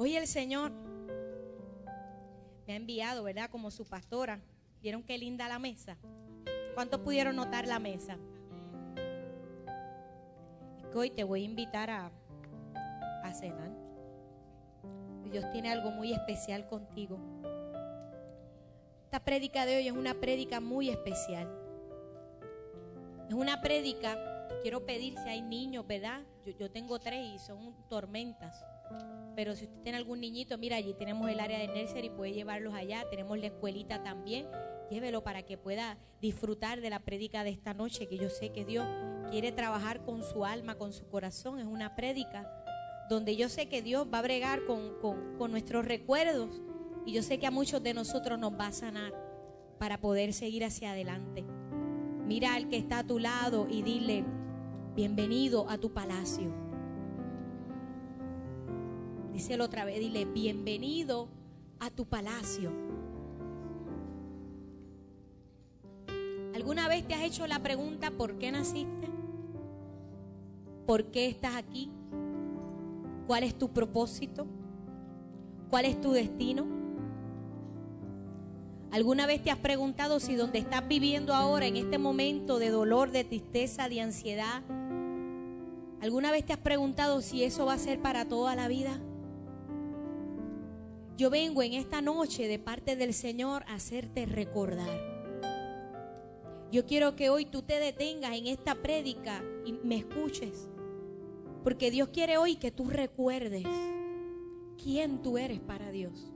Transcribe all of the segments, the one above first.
Hoy el Señor me ha enviado, ¿verdad? Como su pastora. ¿Vieron qué linda la mesa? ¿Cuántos pudieron notar la mesa? Hoy te voy a invitar a, a cenar. Dios tiene algo muy especial contigo. Esta prédica de hoy es una prédica muy especial. Es una prédica, quiero pedir si hay niños, ¿verdad? Yo, yo tengo tres y son tormentas. Pero si usted tiene algún niñito, mira, allí tenemos el área de nursery, puede llevarlos allá. Tenemos la escuelita también. Llévelo para que pueda disfrutar de la prédica de esta noche, que yo sé que Dios quiere trabajar con su alma, con su corazón. Es una prédica donde yo sé que Dios va a bregar con, con nuestros recuerdos. Y yo sé que a muchos de nosotros nos va a sanar para poder seguir hacia adelante. Mira al que está a tu lado y dile, bienvenido a tu palacio. Díselo otra vez, dile, bienvenido a tu palacio. ¿Alguna vez te has hecho la pregunta, ¿por qué naciste? ¿Por qué estás aquí? ¿Cuál es tu propósito? ¿Cuál es tu destino? ¿Alguna vez te has preguntado si donde estás viviendo ahora, en este momento de dolor, de tristeza, de ansiedad, ¿alguna vez te has preguntado si eso va a ser para toda la vida? Yo vengo en esta noche de parte del Señor a hacerte recordar. Yo quiero que hoy tú te detengas en esta prédica y me escuches. Porque Dios quiere hoy que tú recuerdes quién tú eres para Dios.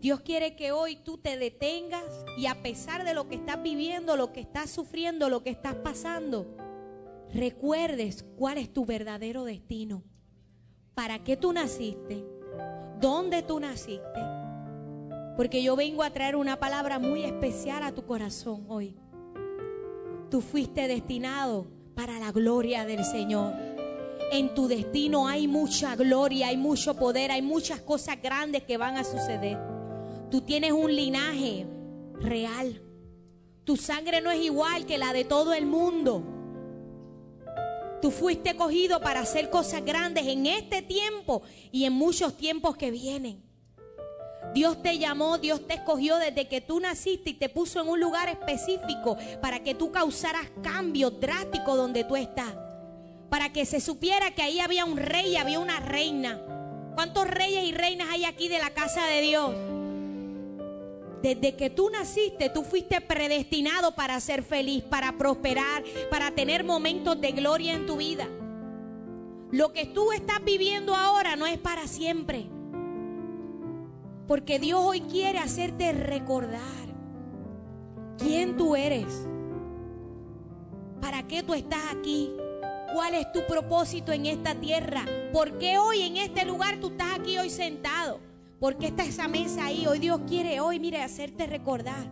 Dios quiere que hoy tú te detengas y a pesar de lo que estás viviendo, lo que estás sufriendo, lo que estás pasando, recuerdes cuál es tu verdadero destino. ¿Para qué tú naciste? ¿Dónde tú naciste? Porque yo vengo a traer una palabra muy especial a tu corazón hoy. Tú fuiste destinado para la gloria del Señor. En tu destino hay mucha gloria, hay mucho poder, hay muchas cosas grandes que van a suceder. Tú tienes un linaje real. Tu sangre no es igual que la de todo el mundo. Tú fuiste cogido para hacer cosas grandes en este tiempo y en muchos tiempos que vienen. Dios te llamó, Dios te escogió desde que tú naciste y te puso en un lugar específico para que tú causaras cambios drásticos donde tú estás. Para que se supiera que ahí había un rey y había una reina. ¿Cuántos reyes y reinas hay aquí de la casa de Dios? Desde que tú naciste, tú fuiste predestinado para ser feliz, para prosperar, para tener momentos de gloria en tu vida. Lo que tú estás viviendo ahora no es para siempre. Porque Dios hoy quiere hacerte recordar quién tú eres. ¿Para qué tú estás aquí? ¿Cuál es tu propósito en esta tierra? ¿Por qué hoy en este lugar tú estás aquí hoy sentado? ¿Por qué está esa mesa ahí? Hoy Dios quiere hoy, mire, hacerte recordar.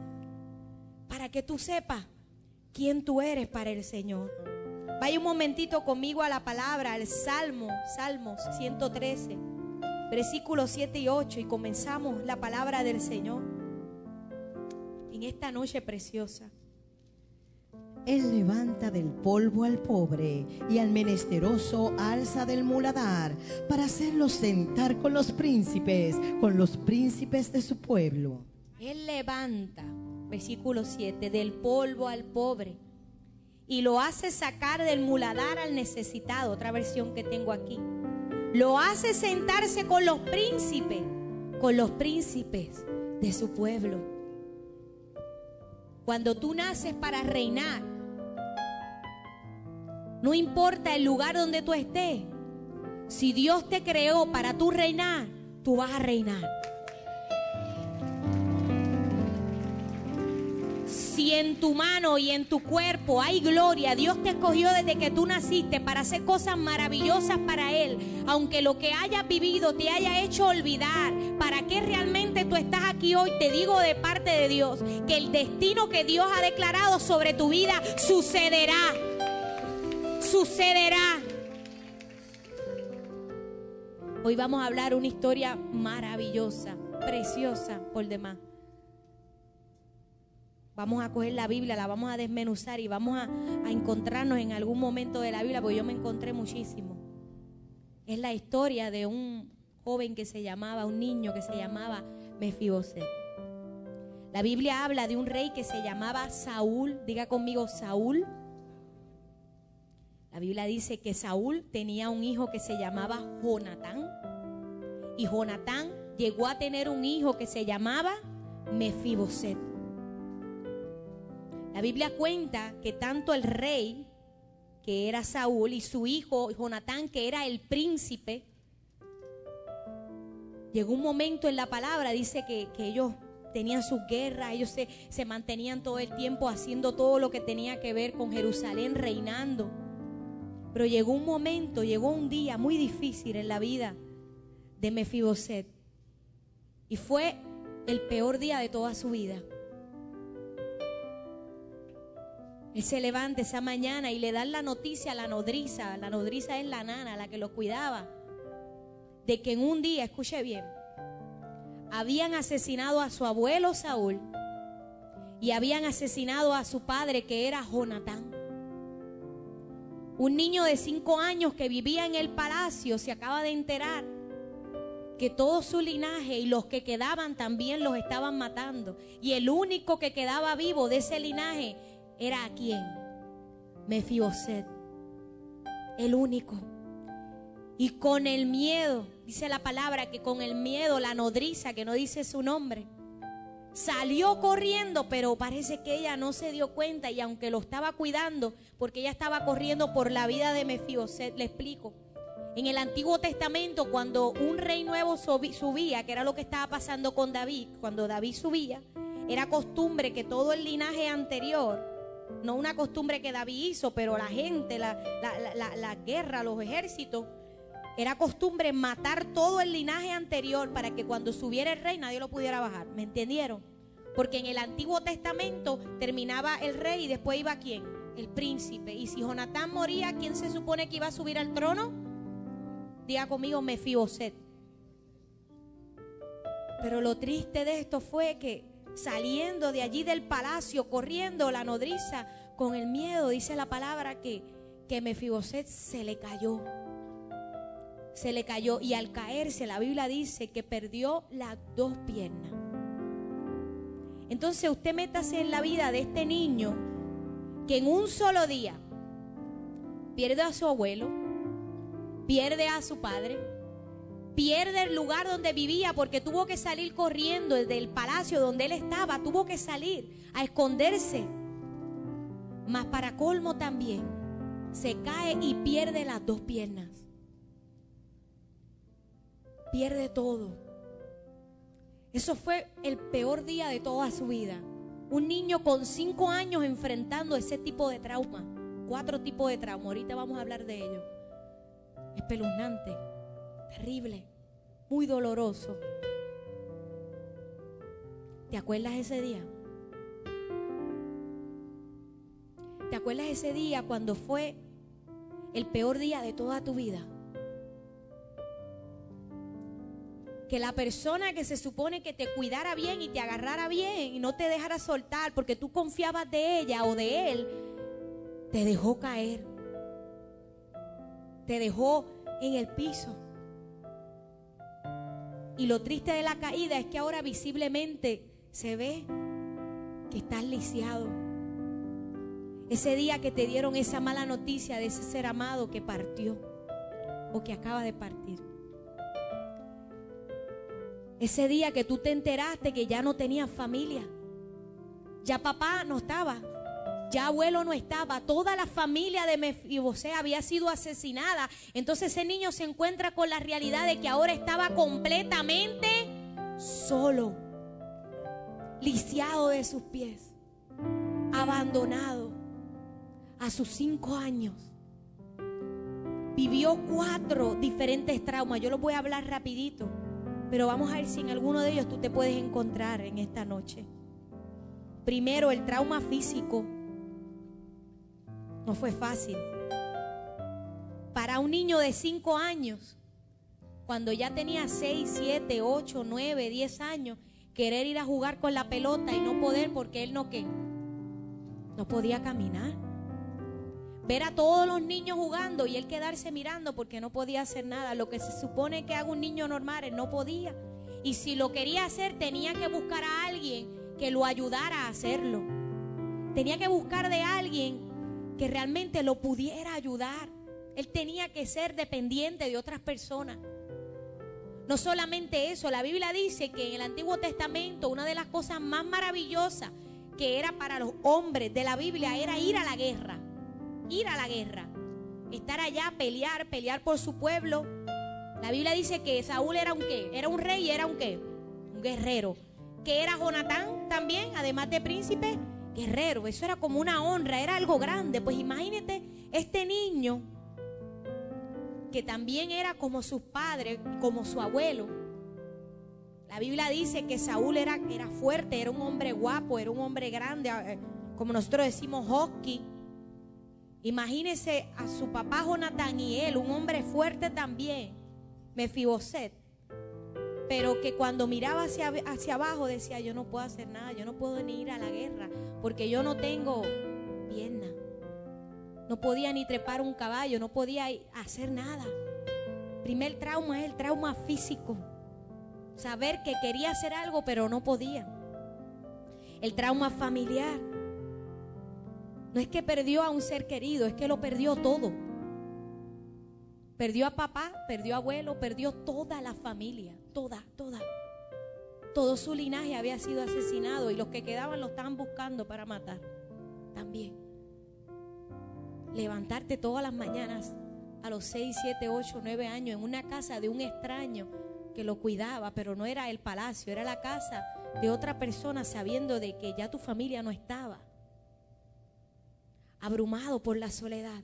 Para que tú sepas quién tú eres para el Señor. Vaya un momentito conmigo a la palabra, al Salmo, Salmos 113, versículos 7 y 8, y comenzamos la palabra del Señor en esta noche preciosa. Él levanta del polvo al pobre y al menesteroso alza del muladar para hacerlo sentar con los príncipes, con los príncipes de su pueblo. Él levanta, versículo 7, del polvo al pobre y lo hace sacar del muladar al necesitado, otra versión que tengo aquí. Lo hace sentarse con los príncipes, con los príncipes de su pueblo. Cuando tú naces para reinar, no importa el lugar donde tú estés. Si Dios te creó para tú reinar, tú vas a reinar. Si en tu mano y en tu cuerpo hay gloria, Dios te escogió desde que tú naciste para hacer cosas maravillosas para Él. Aunque lo que hayas vivido te haya hecho olvidar para qué realmente tú estás aquí hoy, te digo de parte de Dios que el destino que Dios ha declarado sobre tu vida sucederá sucederá. Hoy vamos a hablar una historia maravillosa, preciosa por demás. Vamos a coger la Biblia, la vamos a desmenuzar y vamos a, encontrarnos en algún momento de la Biblia, porque yo me encontré muchísimo. Es la historia de un joven que se llamaba, un niño que se llamaba Mefiboset. La Biblia habla de un rey que se llamaba Saúl, diga conmigo Saúl. La Biblia dice que Saúl tenía un hijo que se llamaba Jonatán y Jonatán llegó a tener un hijo que se llamaba Mefiboset. La Biblia cuenta que tanto el rey, que era Saúl, y su hijo Jonatán, que era el príncipe, llegó un momento en la palabra, dice que, ellos tenían sus guerras, ellos se, se mantenían todo el tiempo haciendo todo lo que tenía que ver con Jerusalén, reinando. Pero llegó un momento, llegó un día muy difícil en la vida de Mefiboset. Y fue el peor día de toda su vida. Él se levanta esa mañana y le dan la noticia a la nodriza. La nodriza es la nana, la que lo cuidaba. De que en un día, escuche bien, habían asesinado a su abuelo Saúl y habían asesinado a su padre que era Jonatán. Un niño de cinco años que vivía en el palacio se acaba de enterar que todo su linaje y los que quedaban también los estaban matando. Y el único que quedaba vivo de ese linaje era a quién? Mefiboset. El único. Y con el miedo, dice la palabra que con el miedo la nodriza, que no dice su nombre, salió corriendo, pero parece que ella no se dio cuenta y aunque lo estaba cuidando, porque ella estaba corriendo por la vida de Mefiboset, le explico. En el Antiguo Testamento, cuando un rey nuevo subía, que era lo que estaba pasando con David, cuando David subía, era costumbre que todo el linaje anterior no una costumbre que David hizo, pero la gente, la, la, guerra, los ejércitos, era costumbre matar todo el linaje anterior para que cuando subiera el rey nadie lo pudiera bajar. ¿Me entendieron? Porque en el Antiguo Testamento terminaba el rey y después iba quién? El príncipe. Y si Jonatán moría, ¿quién se supone que iba a subir al trono? Diga conmigo, Mefiboset. Pero lo triste de esto fue que saliendo de allí del palacio, corriendo la nodriza con el miedo, dice la palabra que, que Mefiboset se le cayó. Se le cayó y al caerse la Biblia dice que perdió las dos piernas. Entonces usted métase en la vida de este niño que en un solo día pierde a su abuelo, pierde a su padre, pierde el lugar donde vivía porque tuvo que salir corriendo desde el palacio donde él estaba, tuvo que salir a esconderse. Mas para colmo también, se cae y pierde las dos piernas. Pierde todo. Eso fue el peor día de toda su vida. Un niño con cinco años enfrentando ese tipo de trauma. Cuatro tipos de trauma. Ahorita vamos a hablar de ello. Espeluznante terrible, muy doloroso. ¿Te acuerdas ese día? ¿Te acuerdas ese día cuando fue el peor día de toda tu vida? Que la persona que se supone que te cuidara bien y te agarrara bien y no te dejara soltar porque tú confiabas de ella o de él, te dejó caer. Te dejó en el piso. Y lo triste de la caída es que ahora visiblemente se ve que estás lisiado. Ese día que te dieron esa mala noticia de ese ser amado que partió o que acaba de partir. Ese día que tú te enteraste que ya no tenías familia. Ya papá no estaba. Ya abuelo no estaba, toda la familia de Mefibosé había sido asesinada. Entonces ese niño se encuentra con la realidad de que ahora estaba completamente solo, lisiado de sus pies, abandonado a sus cinco años. Vivió cuatro diferentes traumas. Yo los voy a hablar rapidito, pero vamos a ver si en alguno de ellos tú te puedes encontrar en esta noche. Primero, el trauma físico no fue fácil. Para un niño de 5 años, cuando ya tenía 6, 7, 8, 9, 10 años, querer ir a jugar con la pelota y no poder porque él no qué, no podía caminar. Ver a todos los niños jugando y él quedarse mirando porque no podía hacer nada. Lo que se supone que haga un niño normal, él no podía. Y si lo quería hacer, tenía que buscar a alguien que lo ayudara a hacerlo. Tenía que buscar de alguien que realmente lo pudiera ayudar. Él tenía que ser dependiente de otras personas. No solamente eso, la Biblia dice que en el Antiguo Testamento una de las cosas más maravillosas que era para los hombres de la Biblia era ir a la guerra ir a la guerra, estar allá, pelear, pelear por su pueblo. La Biblia dice que Saúl era un qué, era un rey y era un qué, un guerrero. Que era Jonatán también, además de príncipe, guerrero. Eso era como una honra, era algo grande. Pues imagínate este niño que también era como sus padres, como su abuelo. La Biblia dice que Saúl era, era fuerte, era un hombre guapo, era un hombre grande, eh, como nosotros decimos, hockey Imagínese a su papá Jonatán y él, un hombre fuerte también, Mefiboset, pero que cuando miraba hacia, hacia abajo decía, yo no puedo hacer nada, yo no puedo ni ir a la guerra, porque yo no tengo pierna. No podía ni trepar un caballo, no podía hacer nada. Primer trauma es el trauma físico. Saber que quería hacer algo, pero no podía. El trauma familiar. No es que perdió a un ser querido, es que lo perdió todo. Perdió a papá, perdió a abuelo, perdió toda la familia, toda, toda. Todo su linaje había sido asesinado y los que quedaban lo estaban buscando para matar. También. Levantarte todas las mañanas a los 6, 7, 8, 9 años en una casa de un extraño que lo cuidaba, pero no era el palacio, era la casa de otra persona sabiendo de que ya tu familia no estaba abrumado por la soledad,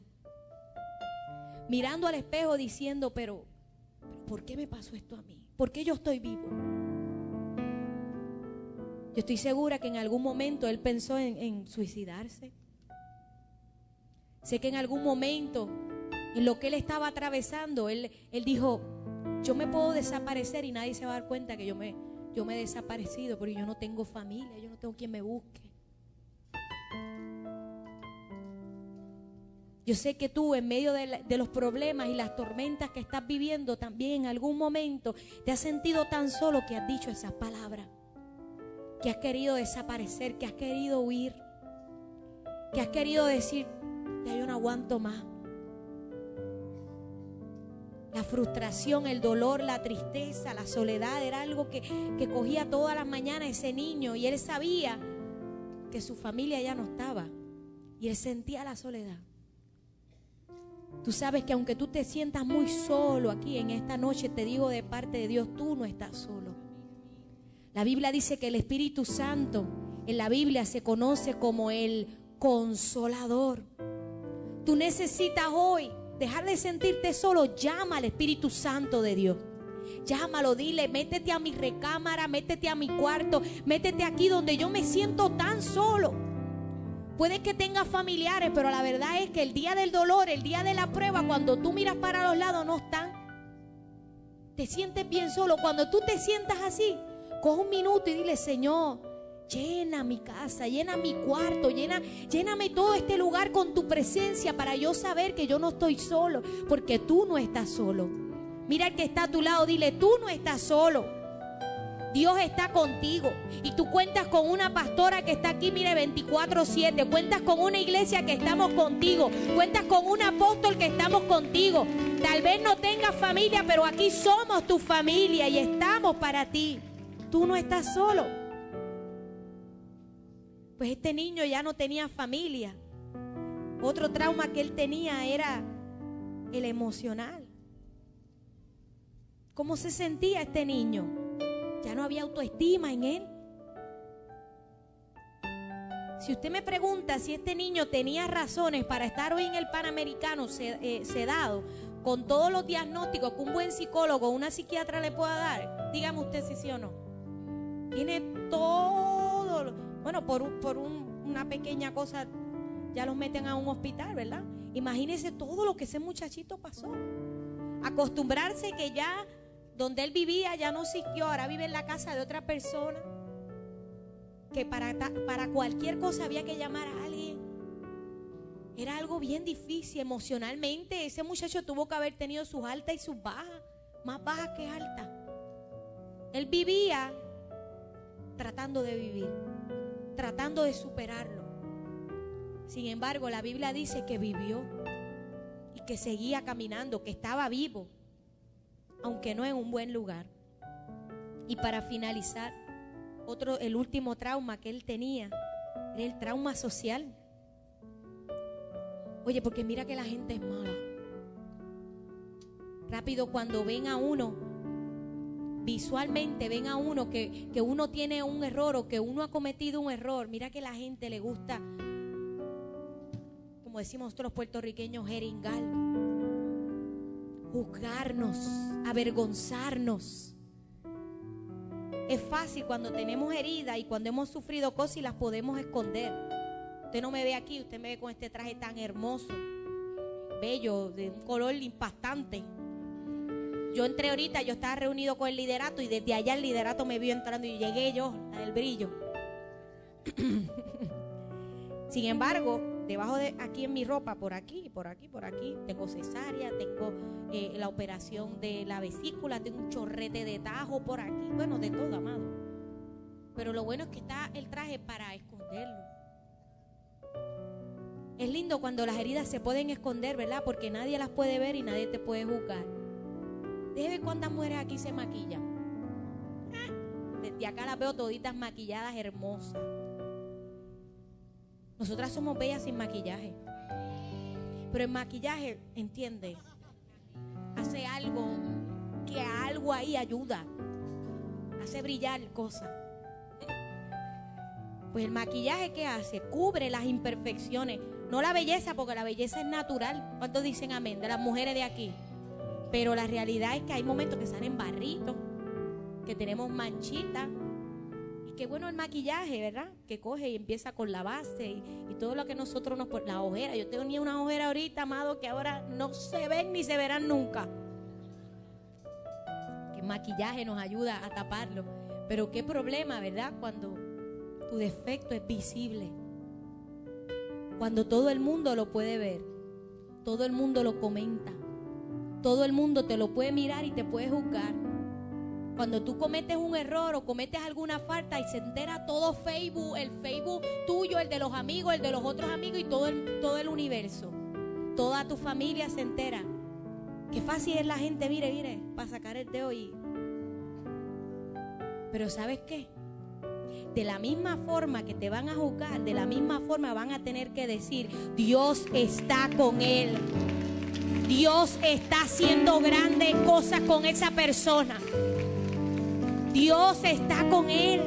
mirando al espejo diciendo, pero, ¿por qué me pasó esto a mí? ¿Por qué yo estoy vivo? Yo estoy segura que en algún momento él pensó en, suicidarse. Sé que en algún momento, en lo que él estaba atravesando, él, él dijo, yo me puedo desaparecer y nadie se va a dar cuenta que yo me, yo me he desaparecido porque yo no tengo familia, yo no tengo quien me busque. Yo sé que tú en medio de, los problemas y las tormentas que estás viviendo también en algún momento te has sentido tan solo que has dicho esas palabras, que has querido desaparecer, que has querido huir, que has querido decir, ya yo no aguanto más. La frustración, el dolor, la tristeza, la soledad era algo que, que cogía todas las mañanas ese niño y él sabía que su familia ya no estaba y él sentía la soledad. Tú sabes que aunque tú te sientas muy solo aquí en esta noche, te digo de parte de Dios, tú no estás solo. La Biblia dice que el Espíritu Santo en la Biblia se conoce como el consolador. Tú necesitas hoy dejar de sentirte solo. Llama al Espíritu Santo de Dios. Llámalo, dile, métete a mi recámara, métete a mi cuarto, métete aquí donde yo me siento tan solo. Puede que tengas familiares, pero la verdad es que el día del dolor, el día de la prueba, cuando tú miras para los lados, no están. Te sientes bien solo. Cuando tú te sientas así, coge un minuto y dile, Señor, llena mi casa, llena mi cuarto, llena, lléname todo este lugar con tu presencia para yo saber que yo no estoy solo, porque tú no estás solo. Mira el que está a tu lado, dile, tú no estás solo. Dios está contigo. Y tú cuentas con una pastora que está aquí, mire, 24/7. Cuentas con una iglesia que estamos contigo. Cuentas con un apóstol que estamos contigo. Tal vez no tengas familia, pero aquí somos tu familia y estamos para ti. Tú no estás solo. Pues este niño ya no tenía familia. Otro trauma que él tenía era el emocional. ¿Cómo se sentía este niño? Ya no había autoestima en él. Si usted me pregunta si este niño tenía razones para estar hoy en el Panamericano eh, sedado, con todos los diagnósticos que un buen psicólogo o una psiquiatra le pueda dar, dígame usted si sí o no. Tiene todo, bueno, por, por una pequeña cosa ya los meten a un hospital, ¿verdad? Imagínese todo lo que ese muchachito pasó. Acostumbrarse que ya donde él vivía ya no existió, ahora vive en la casa de otra persona. Que para, para cualquier cosa había que llamar a alguien. Era algo bien difícil emocionalmente. Ese muchacho tuvo que haber tenido sus altas y sus bajas, más bajas que altas. Él vivía tratando de vivir, tratando de superarlo. Sin embargo, la Biblia dice que vivió y que seguía caminando, que estaba vivo, aunque no en un buen lugar. Y para finalizar, otro, el último trauma que él tenía era el trauma social. Oye, porque mira que la gente es mala. Rápido cuando ven a uno, visualmente ven a uno que, que uno tiene un error o que uno ha cometido un error, mira que la gente le gusta, como decimos nosotros los puertorriqueños, jeringal. Juzgarnos, avergonzarnos. Es fácil cuando tenemos heridas y cuando hemos sufrido cosas y las podemos esconder. Usted no me ve aquí, usted me ve con este traje tan hermoso, bello, de un color impactante. Yo entré ahorita, yo estaba reunido con el liderato y desde allá el liderato me vio entrando y llegué yo, el brillo. Sin embargo, debajo de aquí en mi ropa, por aquí, por aquí, por aquí, tengo cesárea, tengo eh, la operación de la vesícula, tengo un chorrete de tajo por aquí, bueno, de todo, amado. Pero lo bueno es que está el traje para esconderlo. Es lindo cuando las heridas se pueden esconder, ¿verdad? Porque nadie las puede ver y nadie te puede juzgar. Debe cuántas mujeres aquí se maquillan. Desde acá las veo toditas maquilladas, hermosas. Nosotras somos bellas sin maquillaje. Pero el maquillaje, entiende, hace algo que algo ahí ayuda. Hace brillar cosas. Pues el maquillaje que hace cubre las imperfecciones. No la belleza, porque la belleza es natural. ¿Cuántos dicen amén? De las mujeres de aquí. Pero la realidad es que hay momentos que salen barritos, que tenemos manchitas. Qué bueno el maquillaje, ¿verdad? Que coge y empieza con la base y, y todo lo que nosotros nos ponemos. La ojera. Yo tenía una ojera ahorita, amado, que ahora no se ven ni se verán nunca. Que el maquillaje nos ayuda a taparlo. Pero qué problema, ¿verdad? Cuando tu defecto es visible. Cuando todo el mundo lo puede ver, todo el mundo lo comenta, todo el mundo te lo puede mirar y te puede juzgar. Cuando tú cometes un error o cometes alguna falta y se entera todo Facebook, el Facebook tuyo, el de los amigos, el de los otros amigos y todo el, universo. Toda tu familia se entera. Qué fácil es la gente, mire, mire, para sacar el dedo y... Pero ¿sabes qué? de la misma forma que te van a juzgar, de la misma forma van a tener que decir, Dios está con él. Dios está haciendo grandes cosas con esa persona. Dios está con él.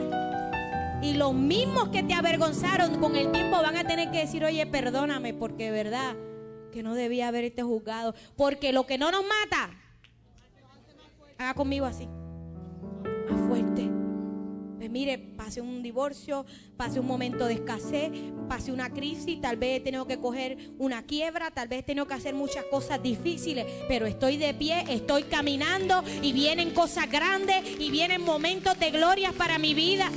Y los mismos que te avergonzaron con el tiempo van a tener que decir, oye, perdóname, porque verdad que no debía haberte juzgado. Porque lo que no nos mata, haga conmigo así. Pues mire, pase un divorcio, pase un momento de escasez, pase una crisis, tal vez he tenido que coger una quiebra, tal vez he tenido que hacer muchas cosas difíciles, pero estoy de pie, estoy caminando y vienen cosas grandes y vienen momentos de gloria para mi vida.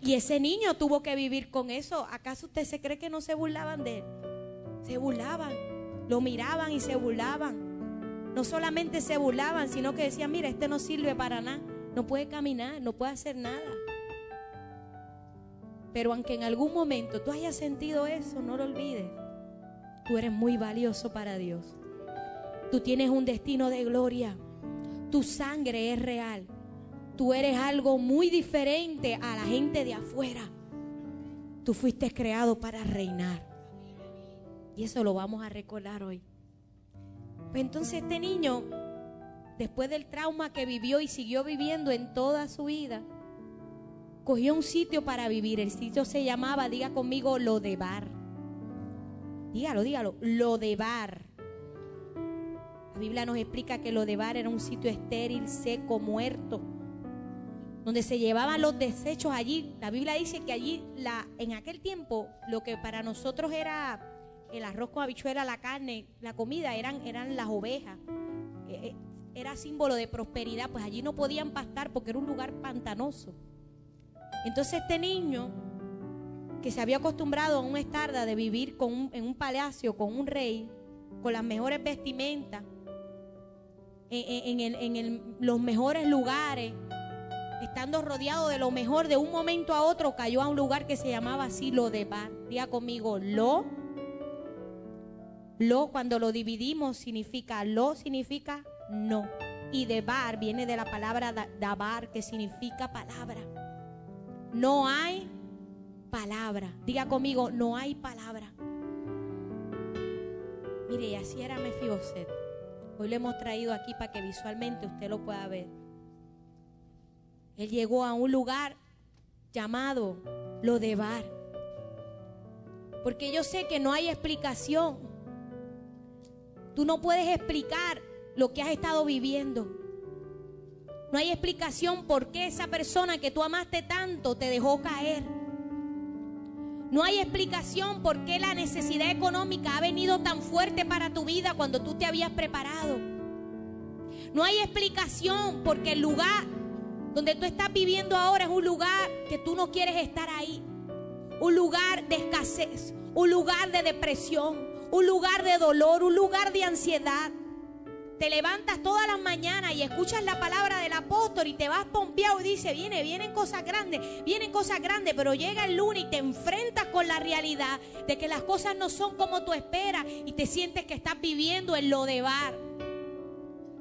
Y ese niño tuvo que vivir con eso. ¿Acaso usted se cree que no se burlaban de él? Se burlaban, lo miraban y se burlaban. No solamente se burlaban, sino que decían, mira, este no sirve para nada, no puede caminar, no puede hacer nada. Pero aunque en algún momento tú hayas sentido eso, no lo olvides. Tú eres muy valioso para Dios. Tú tienes un destino de gloria. Tu sangre es real. Tú eres algo muy diferente a la gente de afuera. Tú fuiste creado para reinar. Y eso lo vamos a recordar hoy. Pues entonces este niño, después del trauma que vivió y siguió viviendo en toda su vida, cogió un sitio para vivir. El sitio se llamaba, diga conmigo, lo de bar. Dígalo, dígalo, lo de bar. La Biblia nos explica que lo de bar era un sitio estéril, seco, muerto, donde se llevaban los desechos allí. La Biblia dice que allí, la, en aquel tiempo, lo que para nosotros era el arroz con habichuela, la carne, la comida eran, eran las ovejas. Eh, era símbolo de prosperidad, pues allí no podían pastar porque era un lugar pantanoso. Entonces este niño que se había acostumbrado a un estarda de vivir con en un palacio con un rey, con las mejores vestimentas, en, en- en el- los mejores lugares, estando rodeado de lo mejor, de un momento a otro cayó a un lugar que se llamaba así Lo de Bar. Diga conmigo, Lo. Lo cuando lo dividimos significa Lo significa no. Y de Bar viene de la palabra da- Dabar que significa palabra. No hay palabra. Diga conmigo, no hay palabra. Mire, y así era Mefiboset. Hoy lo hemos traído aquí para que visualmente usted lo pueda ver. Él llegó a un lugar llamado Lodebar. Porque yo sé que no hay explicación. Tú no puedes explicar lo que has estado viviendo. No hay explicación por qué esa persona que tú amaste tanto te dejó caer. No hay explicación por qué la necesidad económica ha venido tan fuerte para tu vida cuando tú te habías preparado. No hay explicación porque el lugar donde tú estás viviendo ahora es un lugar que tú no quieres estar ahí. Un lugar de escasez, un lugar de depresión, un lugar de dolor, un lugar de ansiedad. Te levantas todas las mañanas y escuchas la palabra del apóstol y te vas pompeado y dice, viene, vienen cosas grandes, vienen cosas grandes, pero llega el lunes y te enfrentas con la realidad de que las cosas no son como tú esperas y te sientes que estás viviendo en lo de bar,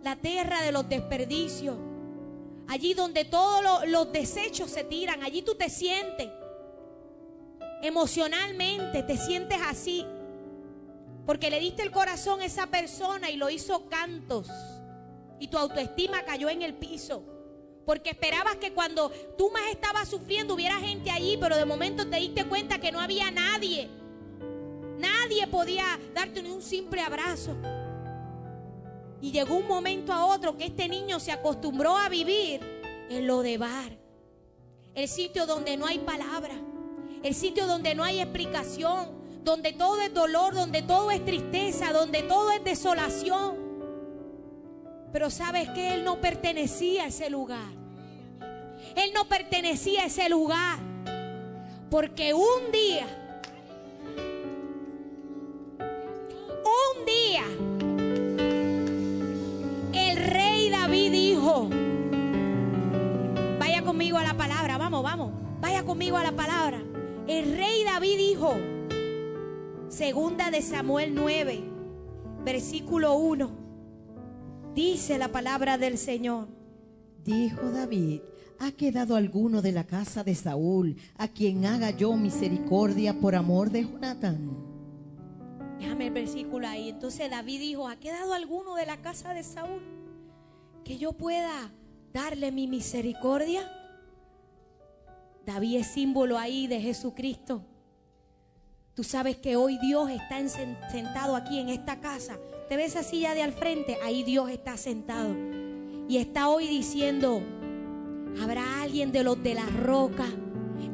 la tierra de los desperdicios, allí donde todos lo- los desechos se tiran, allí tú te sientes emocionalmente, te sientes así. Porque le diste el corazón a esa persona y lo hizo cantos. Y tu autoestima cayó en el piso. Porque esperabas que cuando tú más estabas sufriendo hubiera gente allí, pero de momento te diste cuenta que no había nadie. Nadie podía darte ni un simple abrazo. Y llegó un momento a otro que este niño se acostumbró a vivir en lo de bar. El sitio donde no hay palabra. El sitio donde no hay explicación. Donde todo es dolor, donde todo es tristeza, donde todo es desolación. Pero sabes que él no pertenecía a ese lugar. Él no pertenecía a ese lugar. Porque un día, un día, el rey David dijo, vaya conmigo a la palabra, vamos, vamos, vaya conmigo a la palabra. El rey David dijo, segunda de Samuel 9, versículo 1, dice la palabra del Señor. Dijo David, ¿ha quedado alguno de la casa de Saúl a quien haga yo misericordia por amor de Jonatán? Déjame el versículo ahí. Entonces David dijo, ¿ha quedado alguno de la casa de Saúl que yo pueda darle mi misericordia? David es símbolo ahí de Jesucristo. Tú sabes que hoy Dios está en- sentado aquí en esta casa. ¿Te ves esa silla de al frente? Ahí Dios está sentado. Y está hoy diciendo, ¿habrá alguien de los de la roca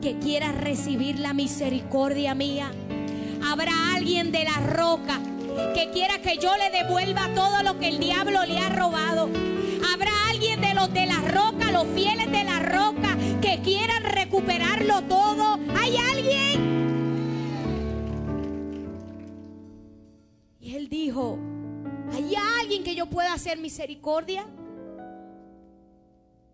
que quiera recibir la misericordia mía? ¿Habrá alguien de la roca que quiera que yo le devuelva todo lo que el diablo le ha robado? ¿Habrá alguien de los de la roca, los fieles de la roca, que quieran recuperarlo todo? ¿Hay alguien? Dijo, ¿hay alguien que yo pueda hacer misericordia?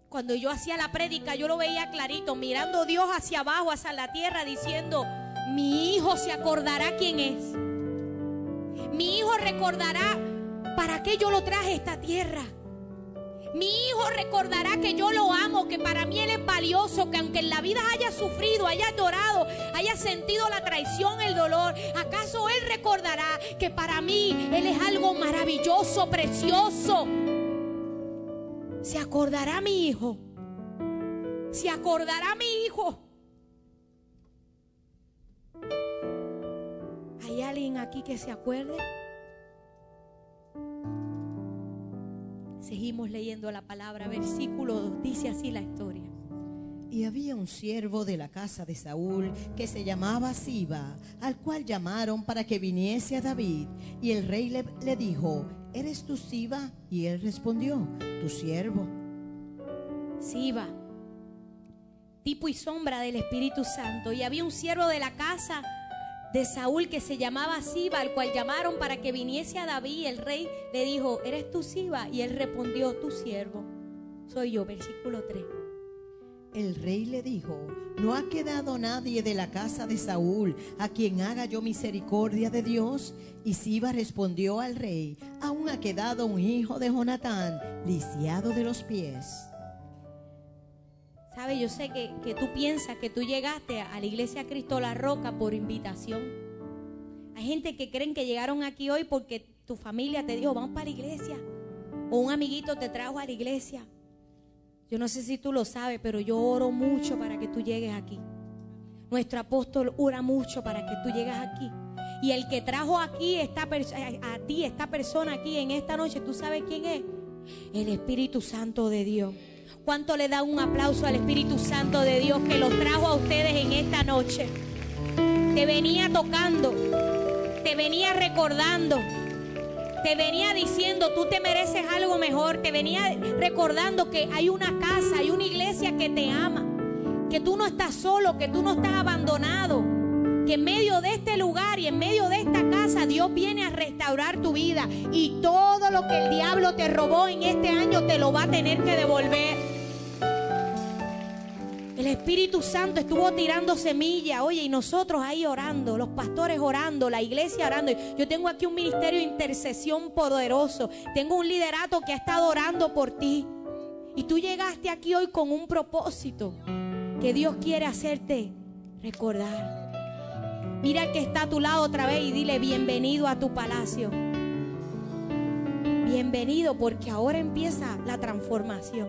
Cuando yo hacía la prédica, yo lo veía clarito, mirando Dios hacia abajo, hacia la tierra, diciendo, mi hijo se acordará quién es. Mi hijo recordará para qué yo lo traje a esta tierra. Mi hijo recordará que yo lo amo, que para mí Él es valioso, que aunque en la vida haya sufrido, haya llorado, haya sentido la traición, el dolor, ¿acaso Él recordará que para mí Él es algo maravilloso, precioso? Se acordará mi hijo. Se acordará mi hijo. ¿Hay alguien aquí que se acuerde? Seguimos leyendo la palabra, versículo 2, dice así la historia. Y había un siervo de la casa de Saúl que se llamaba Siba, al cual llamaron para que viniese a David. Y el rey le, le dijo, ¿eres tú Siba? Y él respondió, tu siervo. Siba. tipo y sombra del Espíritu Santo. Y había un siervo de la casa de Saúl que se llamaba Siba, al cual llamaron para que viniese a David. El rey le dijo, ¿eres tú Siba? Y él respondió, tu siervo. Soy yo, versículo 3. El rey le dijo, no ha quedado nadie de la casa de Saúl a quien haga yo misericordia de Dios. Y Siba respondió al rey, aún ha quedado un hijo de Jonatán, lisiado de los pies. Sabe, yo sé que, que tú piensas que tú llegaste a la iglesia Cristo La Roca por invitación. Hay gente que creen que llegaron aquí hoy porque tu familia te dijo, vamos para la iglesia. O un amiguito te trajo a la iglesia. Yo no sé si tú lo sabes, pero yo oro mucho para que tú llegues aquí. Nuestro apóstol ora mucho para que tú llegues aquí. Y el que trajo aquí esta a ti, esta persona aquí en esta noche, ¿tú sabes quién es? El Espíritu Santo de Dios. ¿Cuánto le da un aplauso al Espíritu Santo de Dios que los trajo a ustedes en esta noche? Te venía tocando, te venía recordando, te venía diciendo, tú te mereces algo mejor, te venía recordando que hay una casa, hay una iglesia que te ama, que tú no estás solo, que tú no estás abandonado, que en medio de este lugar y en medio de esta casa Dios viene a restaurar tu vida y todo lo que el diablo te robó en este año te lo va a tener que devolver. El Espíritu Santo estuvo tirando semilla, oye, y nosotros ahí orando, los pastores orando, la iglesia orando. Yo tengo aquí un ministerio de intercesión poderoso. Tengo un liderato que ha estado orando por ti. Y tú llegaste aquí hoy con un propósito que Dios quiere hacerte recordar. Mira que está a tu lado otra vez y dile bienvenido a tu palacio. Bienvenido porque ahora empieza la transformación.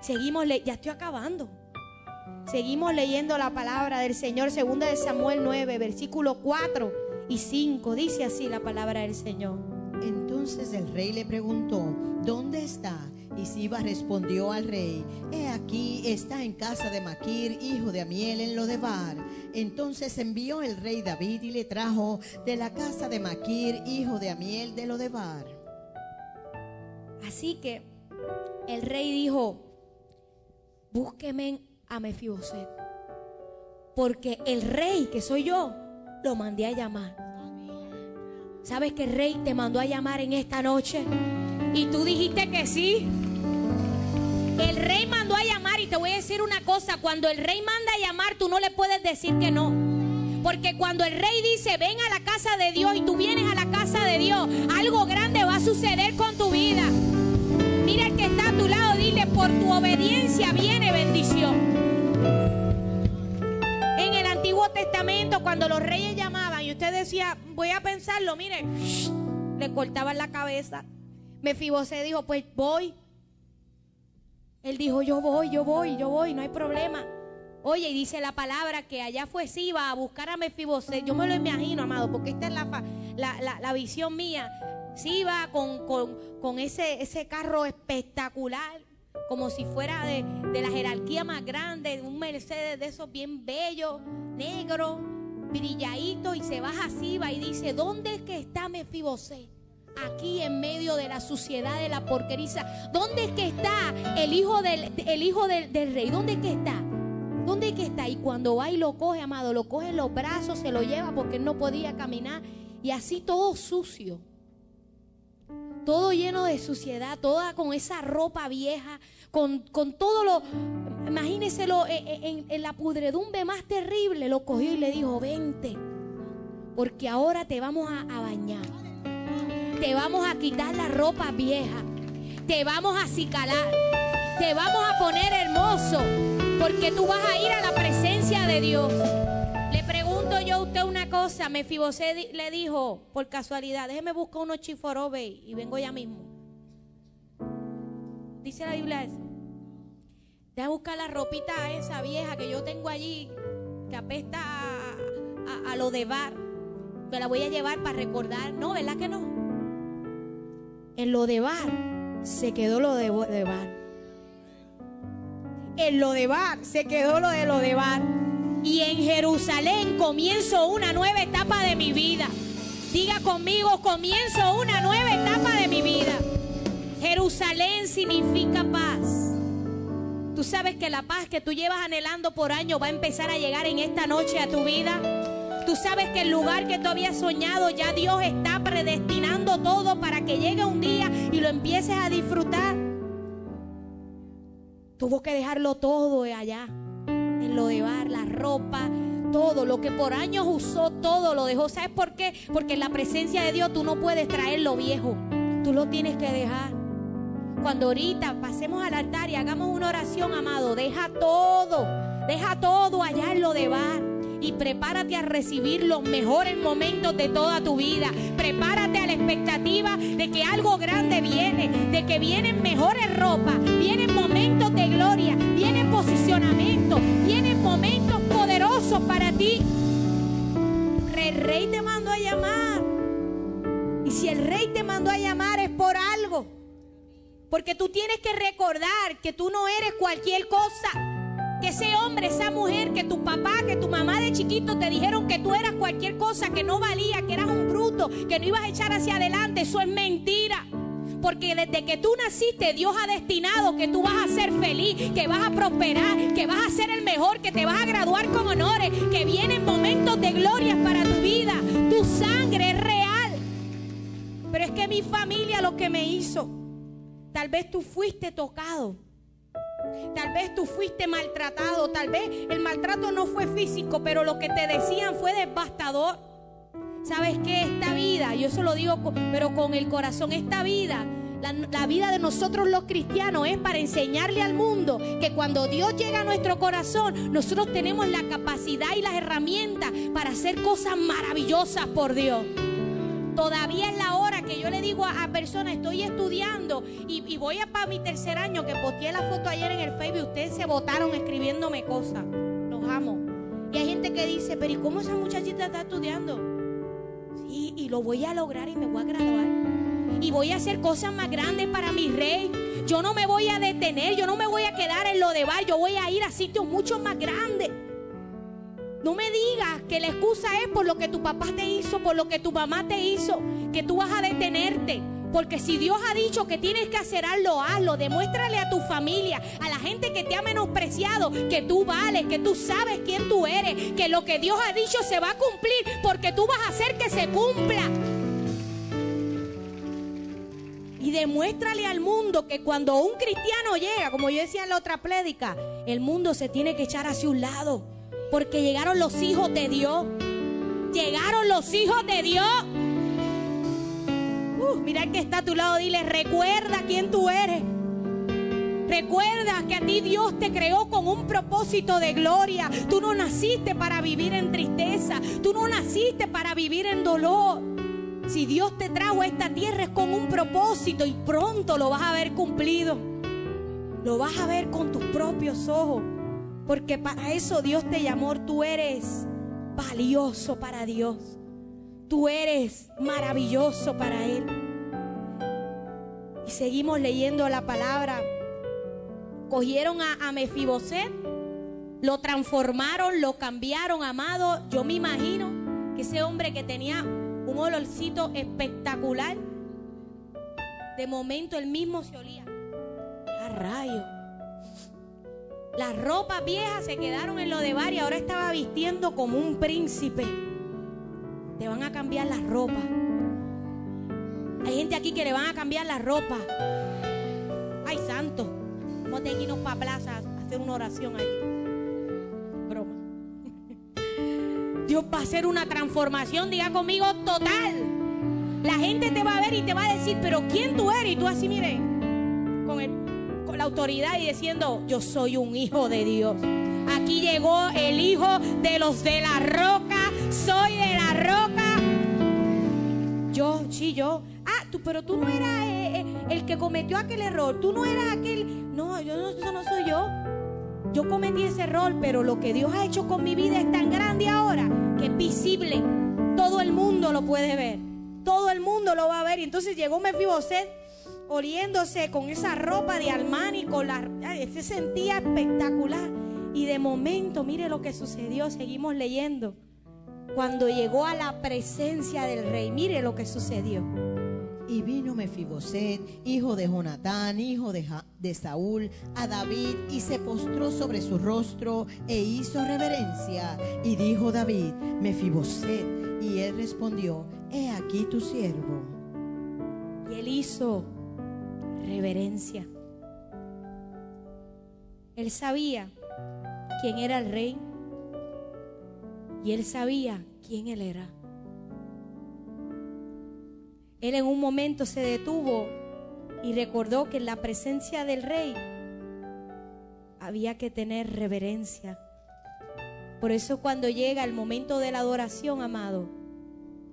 Seguimos, ya estoy acabando. Seguimos leyendo la palabra del Señor, segunda de Samuel 9, versículo 4 y 5. Dice así la palabra del Señor. Entonces el rey le preguntó, ¿dónde está? Y Siba respondió al rey, he aquí está en casa de Maquir, hijo de Amiel, en Lodebar. Entonces envió el rey David y le trajo de la casa de Maquir, hijo de Amiel, de Lodebar. Así que el rey dijo, búsqueme a Mefiboset. Porque el rey, que soy yo, lo mandé a llamar. ¿Sabes que el rey te mandó a llamar en esta noche? Y tú dijiste que sí. El rey mandó a llamar y te voy a decir una cosa, cuando el rey manda a llamar, tú no le puedes decir que no. Porque cuando el rey dice, ven a la casa de Dios y tú vienes a la casa de Dios, algo grande va a suceder con tu vida. Mira el que está a tu lado, dile, por tu obediencia viene bendición. Testamento, cuando los reyes llamaban y usted decía, voy a pensarlo, mire, le cortaban la cabeza. Mefibosé dijo, pues voy. Él dijo, yo voy, yo voy, yo voy, no hay problema. Oye, y dice la palabra que allá fue Siba a buscar a Mefibosé. Yo me lo imagino, amado, porque esta es la, la, la, visión mía. Siba con, con, con ese, ese carro espectacular como si fuera de, la jerarquía más grande, un Mercedes de esos bien bellos, negro, brilladito, y se baja va y dice, ¿dónde es que está Mefibosé? Aquí en medio de la suciedad de la porqueriza. ¿Dónde es que está el hijo del, el hijo del, rey? ¿Dónde es que está? ¿Dónde es que está? Y cuando va y lo coge, amado, lo coge en los brazos, se lo lleva porque no podía caminar. Y así todo sucio todo lleno de suciedad, toda con esa ropa vieja, con, todo lo, imagínenselo eh, eh, en, la pudredumbre más terrible, lo cogió y le dijo, vente, porque ahora te vamos a, a bañar, te vamos a quitar la ropa vieja, te vamos a acicalar, te vamos a poner hermoso, porque tú vas a ir a la presencia de Dios yo a usted una cosa. Mefibosé le dijo, por casualidad, déjeme buscar unos chiforobe y vengo ya mismo. Dice la Biblia eso. Deja buscar la ropita esa vieja que yo tengo allí, que apesta a, lo de bar. Me la voy a llevar para recordar. No, ¿verdad que no? En lo de bar se quedó lo de, bar. En lo de bar se quedó lo de lo de bar y en Jerusalén comienzo una nueva etapa de mi vida. Diga conmigo, comienzo una nueva etapa de mi vida. Jerusalén significa paz. Tú sabes que la paz que tú llevas anhelando por años va a empezar a llegar en esta noche a tu vida. Tú sabes que el lugar que tú habías soñado ya Dios está predestinando todo para que llegue un día y lo empieces a disfrutar. Tuvo que dejarlo todo allá, en lo de bar, la ropa, todo, lo que por años usó, todo lo dejó. ¿Sabes por qué? Porque en la presencia de Dios tú no puedes traer lo viejo, tú lo tienes que dejar. Cuando ahorita pasemos al altar y hagamos una oración, amado, deja todo, deja todo allá en lo de bar y prepárate a recibir los mejores momentos de toda tu vida. Prepárate a la expectativa de que algo grande viene, de que vienen mejores ropas, vienen momentos de gloria, vienen posicionamiento, vienen momentos poderosos para ti. El rey te mandó a llamar. Y si el rey te mandó a llamar es por algo. Porque tú tienes que recordar que tú no eres cualquier cosa. Que ese hombre, esa mujer, que tu papá, que tu mamá de chiquito te dijeron que tú eras cualquier cosa, que no valía, que eras un bruto, que no ibas a echar hacia adelante, eso es mentira. Porque desde que tú naciste, Dios ha destinado que tú vas a ser feliz, que vas a prosperar, que vas a ser el mejor, que te vas a graduar con honores, que vienen momentos de gloria para tu vida. Tu sangre es real. Pero es que mi familia lo que me hizo. Tal vez tú fuiste tocado. Tal vez tú fuiste maltratado. Tal vez el maltrato no fue físico, pero lo que te decían fue devastador. ¿Sabes qué? Esta vida, yo eso lo digo, pero con el corazón, esta vida, la, la, vida de nosotros los cristianos es para enseñarle al mundo que cuando Dios llega a nuestro corazón, nosotros tenemos la capacidad y las herramientas para hacer cosas maravillosas por Dios. Todavía es la hora que yo le digo a, personas, estoy estudiando y, voy a para mi tercer año, que posteé la foto ayer en el Facebook, ustedes se votaron escribiéndome cosas. Los amo. Y hay gente que dice, pero ¿y cómo esa muchachita está estudiando? Sí, y lo voy a lograr y me voy a graduar. Y voy a hacer cosas más grandes para mi rey. Yo no me voy a detener, yo no me voy a quedar en lo de bar, yo voy a ir a sitios mucho más grandes. No me digas que la excusa es por lo que tu papá te hizo, por lo que tu mamá te hizo, que tú vas a detenerte. Porque si Dios ha dicho que tienes que hacer algo, hazlo. Demuéstrale a tu familia, a la gente que te ha menospreciado, que tú vales, que tú sabes quién tú eres, que lo que Dios ha dicho se va a cumplir, porque tú vas a hacer que se cumpla. Y demuéstrale al mundo que cuando un cristiano llega, como yo decía en la otra prédica, el mundo se tiene que echar hacia un lado. Porque llegaron los hijos de Dios. Llegaron los hijos de Dios. Uh, mira el que está a tu lado, dile, recuerda quién tú eres. Recuerda que a ti Dios te creó con un propósito de gloria. Tú no naciste para vivir en tristeza. Tú no naciste para vivir en dolor. Si Dios te trajo a esta tierra es con un propósito y pronto lo vas a ver cumplido. Lo vas a ver con tus propios ojos. Porque para eso Dios te llamó. Tú eres valioso para Dios. Tú eres maravilloso para Él. Y seguimos leyendo la palabra. Cogieron a, a Mefiboset, lo transformaron, lo cambiaron, amado. Yo me imagino que ese hombre que tenía un olorcito espectacular, de momento él mismo se olía. A rayo. Las ropas viejas se quedaron en lo de bar y ahora estaba vistiendo como un príncipe. Te van a cambiar las ropas. Hay gente aquí que le van a cambiar las ropas. Ay, santo. Vamos a irnos para plaza a hacer una oración ahí. Broma. Dios va a hacer una transformación, diga conmigo, total. La gente te va a ver y te va a decir, pero ¿quién tú eres? Y tú así, mire, la autoridad y diciendo, yo soy un hijo de Dios. Aquí llegó el hijo de los de la roca, soy de la roca. Yo, sí, yo. Ah, tú, pero tú no eras eh, eh, el que cometió aquel error, tú no eras aquel... No, yo no, eso no soy yo. Yo cometí ese error, pero lo que Dios ha hecho con mi vida es tan grande ahora que es visible. Todo el mundo lo puede ver. Todo el mundo lo va a ver. Y entonces llegó Mefiboset oliéndose con esa ropa de Armani, con la, se sentía espectacular. Y de momento, mire lo que sucedió, seguimos leyendo. Cuando llegó a la presencia del rey, mire lo que sucedió. Y vino Mefiboset, hijo de Jonatán, hijo de, Ja- de Saúl, a David y se postró sobre su rostro e hizo reverencia. Y dijo David, Mefiboset, y él respondió, he aquí tu siervo. Y él hizo reverencia. Él sabía quién era el rey y él sabía quién él era. Él en un momento se detuvo y recordó que en la presencia del rey había que tener reverencia. Por eso cuando llega el momento de la adoración, amado,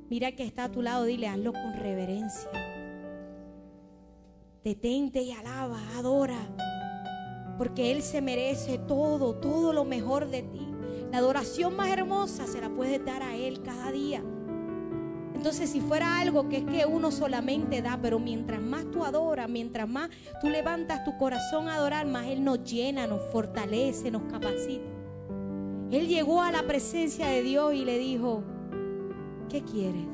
mira que está a tu lado, dile, hazlo con reverencia. Detente y alaba, adora. Porque Él se merece todo, todo lo mejor de ti. La adoración más hermosa se la puedes dar a Él cada día. Entonces, si fuera algo que es que uno solamente da, pero mientras más tú adoras, mientras más tú levantas tu corazón a adorar, más Él nos llena, nos fortalece, nos capacita. Él llegó a la presencia de Dios y le dijo, ¿qué quieres?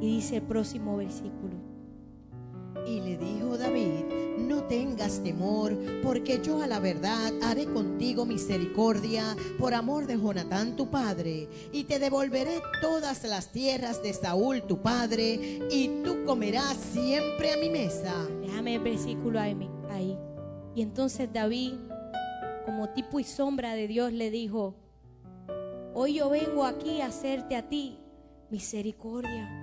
Y dice el próximo versículo. Y le dijo David, no tengas temor, porque yo a la verdad haré contigo misericordia por amor de Jonatán tu padre, y te devolveré todas las tierras de Saúl tu padre, y tú comerás siempre a mi mesa. Déjame el versículo ahí. Y entonces David, como tipo y sombra de Dios, le dijo, hoy yo vengo aquí a hacerte a ti misericordia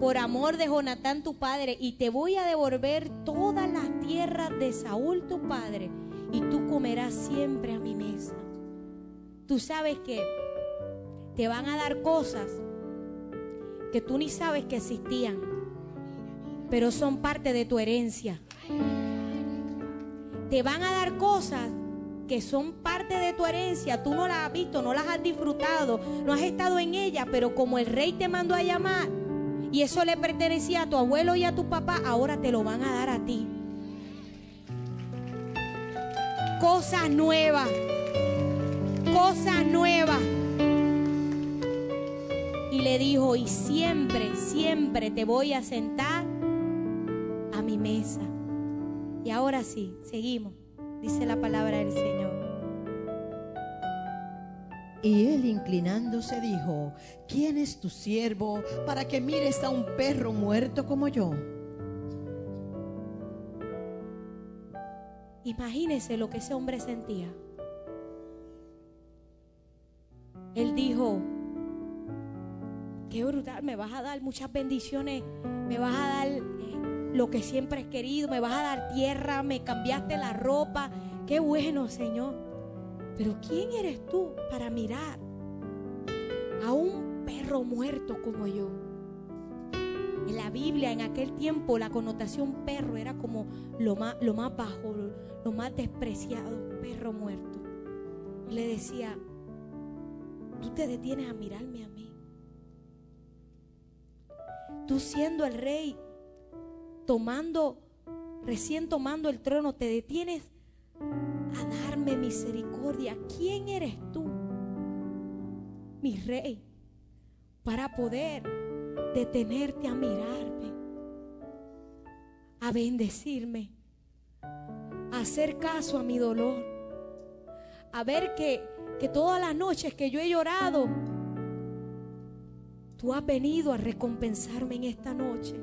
por amor de Jonatán tu padre, y te voy a devolver todas las tierras de Saúl tu padre, y tú comerás siempre a mi mesa. Tú sabes que te van a dar cosas que tú ni sabes que existían, pero son parte de tu herencia. Te van a dar cosas que son parte de tu herencia, tú no las has visto, no las has disfrutado, no has estado en ellas, pero como el rey te mandó a llamar, y eso le pertenecía a tu abuelo y a tu papá, ahora te lo van a dar a ti. Cosas nuevas, cosas nuevas. Y le dijo, y siempre, siempre te voy a sentar a mi mesa. Y ahora sí, seguimos, dice la palabra del Señor. Y él inclinándose dijo, ¿quién es tu siervo para que mires a un perro muerto como yo? Imagínese lo que ese hombre sentía. Él dijo, qué brutal, me vas a dar muchas bendiciones, me vas a dar eh, lo que siempre he querido, me vas a dar tierra, me cambiaste la ropa, qué bueno, Señor. Pero ¿quién eres tú para mirar a un perro muerto como yo? En la Biblia, en aquel tiempo, la connotación perro era como lo más, lo más bajo, lo, más despreciado, perro muerto. Y le decía, tú te detienes a mirarme a mí. Tú siendo el rey, tomando, recién tomando el trono, te detienes a darme misericordia. ¿Quién eres tú, mi rey, para poder detenerte a mirarme, a bendecirme, a hacer caso a mi dolor, a ver que, que todas las noches que yo he llorado, tú has venido a recompensarme en esta noche,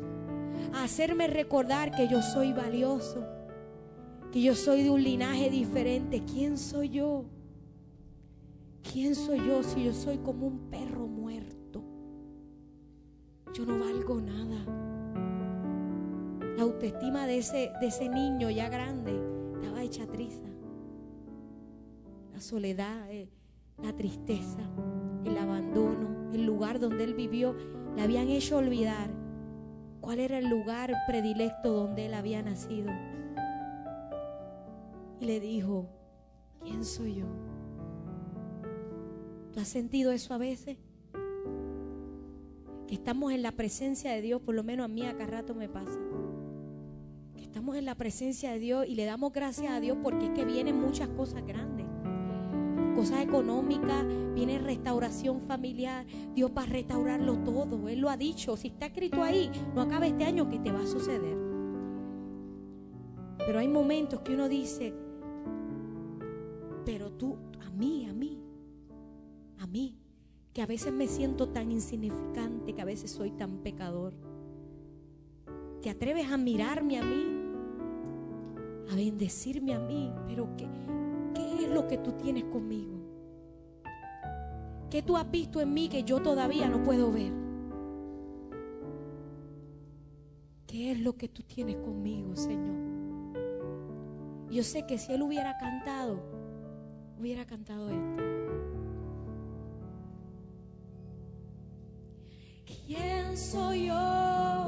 a hacerme recordar que yo soy valioso que yo soy de un linaje diferente. ¿Quién soy yo? ¿Quién soy yo si yo soy como un perro muerto? Yo no valgo nada. La autoestima de ese, de ese niño ya grande estaba hecha triza. La soledad, eh, la tristeza, el abandono, el lugar donde él vivió, le habían hecho olvidar cuál era el lugar predilecto donde él había nacido y le dijo, ¿quién soy yo? ¿Tú has sentido eso a veces? Que estamos en la presencia de Dios, por lo menos a mí acá rato me pasa. Que estamos en la presencia de Dios y le damos gracias a Dios porque es que vienen muchas cosas grandes. cosas económicas, viene restauración familiar. Dios va a restaurarlo todo. Él lo ha dicho. Si está escrito ahí, no acaba este año que te va a suceder. Pero hay momentos que uno dice, pero tú, a mí, a mí, a mí, que a veces me siento tan insignificante, que a veces soy tan pecador. ¿Te atreves a mirarme a mí? A bendecirme a mí. Pero ¿qué, qué es lo que tú tienes conmigo? ¿Qué tú has visto en mí que yo todavía no puedo ver? ¿Qué es lo que tú tienes conmigo, Señor? Yo sé que si Él hubiera cantado, hubiera cantado esto. ¿Quién soy yo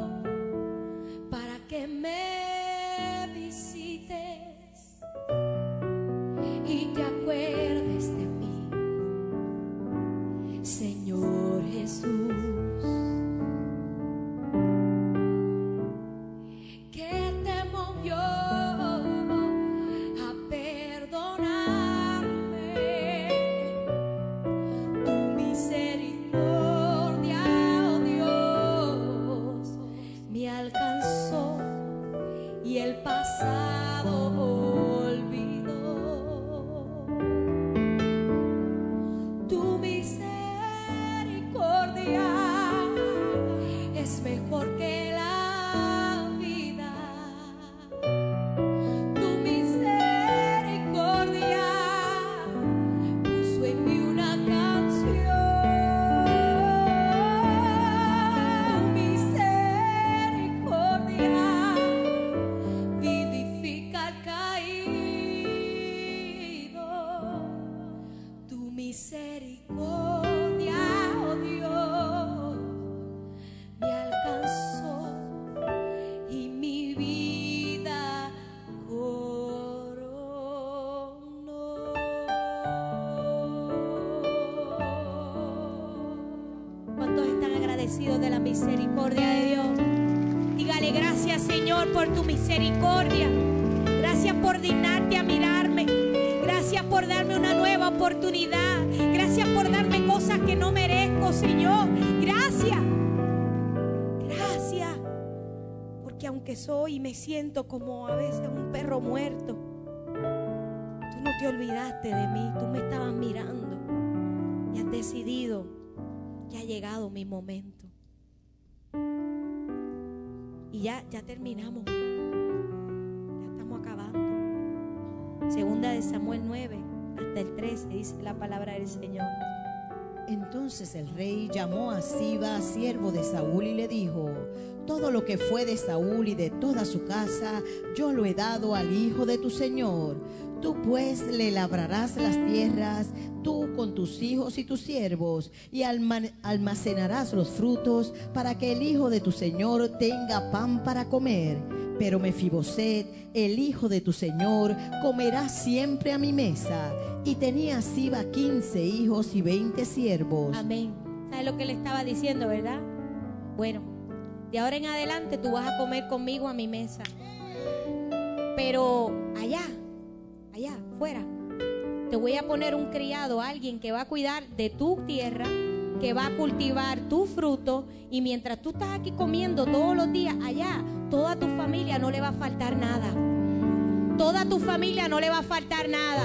siento como a veces un perro muerto, tú no te olvidaste de mí. Tú me estabas mirando y has decidido que ha llegado mi momento. Y ya, ya terminamos. Ya estamos acabando. Segunda de Samuel 9 hasta el 13 dice la palabra del Señor. Entonces el rey llamó a Siba, siervo de Saúl, y le dijo, todo lo que fue de Saúl y de toda su casa, yo lo he dado al hijo de tu señor. Tú pues le labrarás las tierras, tú con tus hijos y tus siervos, y alma- almacenarás los frutos para que el hijo de tu señor tenga pan para comer. Pero Mefiboset, el hijo de tu señor, comerá siempre a mi mesa. Y tenía Siba quince hijos y veinte siervos. Amén. ¿Sabes lo que le estaba diciendo, verdad? Bueno, de ahora en adelante tú vas a comer conmigo a mi mesa. Pero allá, allá, fuera, te voy a poner un criado, alguien que va a cuidar de tu tierra, que va a cultivar tu fruto. Y mientras tú estás aquí comiendo todos los días, allá, toda tu familia no le va a faltar nada. Toda tu familia no le va a faltar nada.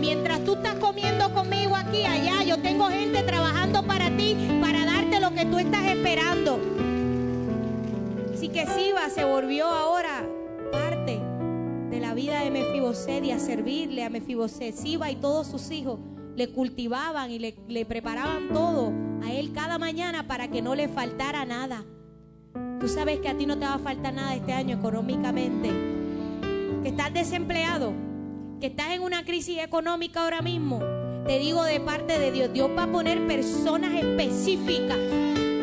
Mientras tú estás comiendo conmigo aquí, allá, yo tengo gente trabajando para ti, para darte lo que tú estás esperando. Que Siba se volvió ahora parte de la vida de Mefiboset y a servirle a Mefiboset. Siba y todos sus hijos le cultivaban y le, le preparaban todo a él cada mañana para que no le faltara nada. Tú sabes que a ti no te va a faltar nada este año económicamente. Que estás desempleado, que estás en una crisis económica ahora mismo. Te digo de parte de Dios, Dios va a poner personas específicas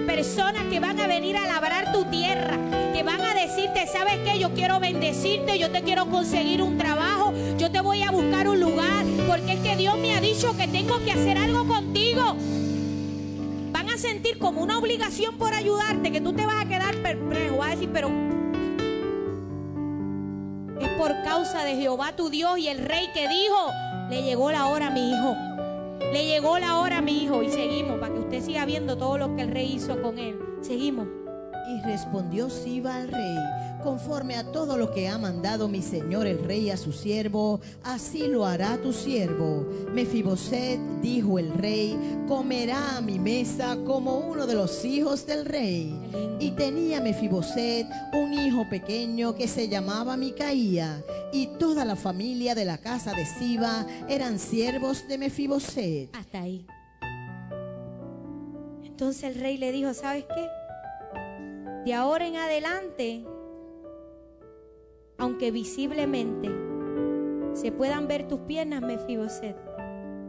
personas que van a venir a labrar tu tierra, van a decirte, ¿sabes qué? Yo quiero bendecirte, yo te quiero conseguir un trabajo, yo te voy a buscar un lugar, porque es que Dios me ha dicho que tengo que hacer algo contigo. Van a sentir como una obligación por ayudarte, que tú te vas a quedar perplejo, vas a decir, pero es por causa de Jehová tu Dios y el rey que dijo, le llegó la hora a mi hijo. Le llegó la hora, mi hijo, y seguimos, para que usted siga viendo todo lo que el rey hizo con él. Seguimos. Y respondió Siba al rey, conforme a todo lo que ha mandado mi señor el rey a su siervo, así lo hará tu siervo. Mefiboset, dijo el rey, comerá a mi mesa como uno de los hijos del rey. Y tenía Mefiboset un hijo pequeño que se llamaba Micaía, y toda la familia de la casa de Siba eran siervos de Mefiboset. Hasta ahí. Entonces el rey le dijo, ¿sabes qué? De ahora en adelante, aunque visiblemente se puedan ver tus piernas, Mefiboset,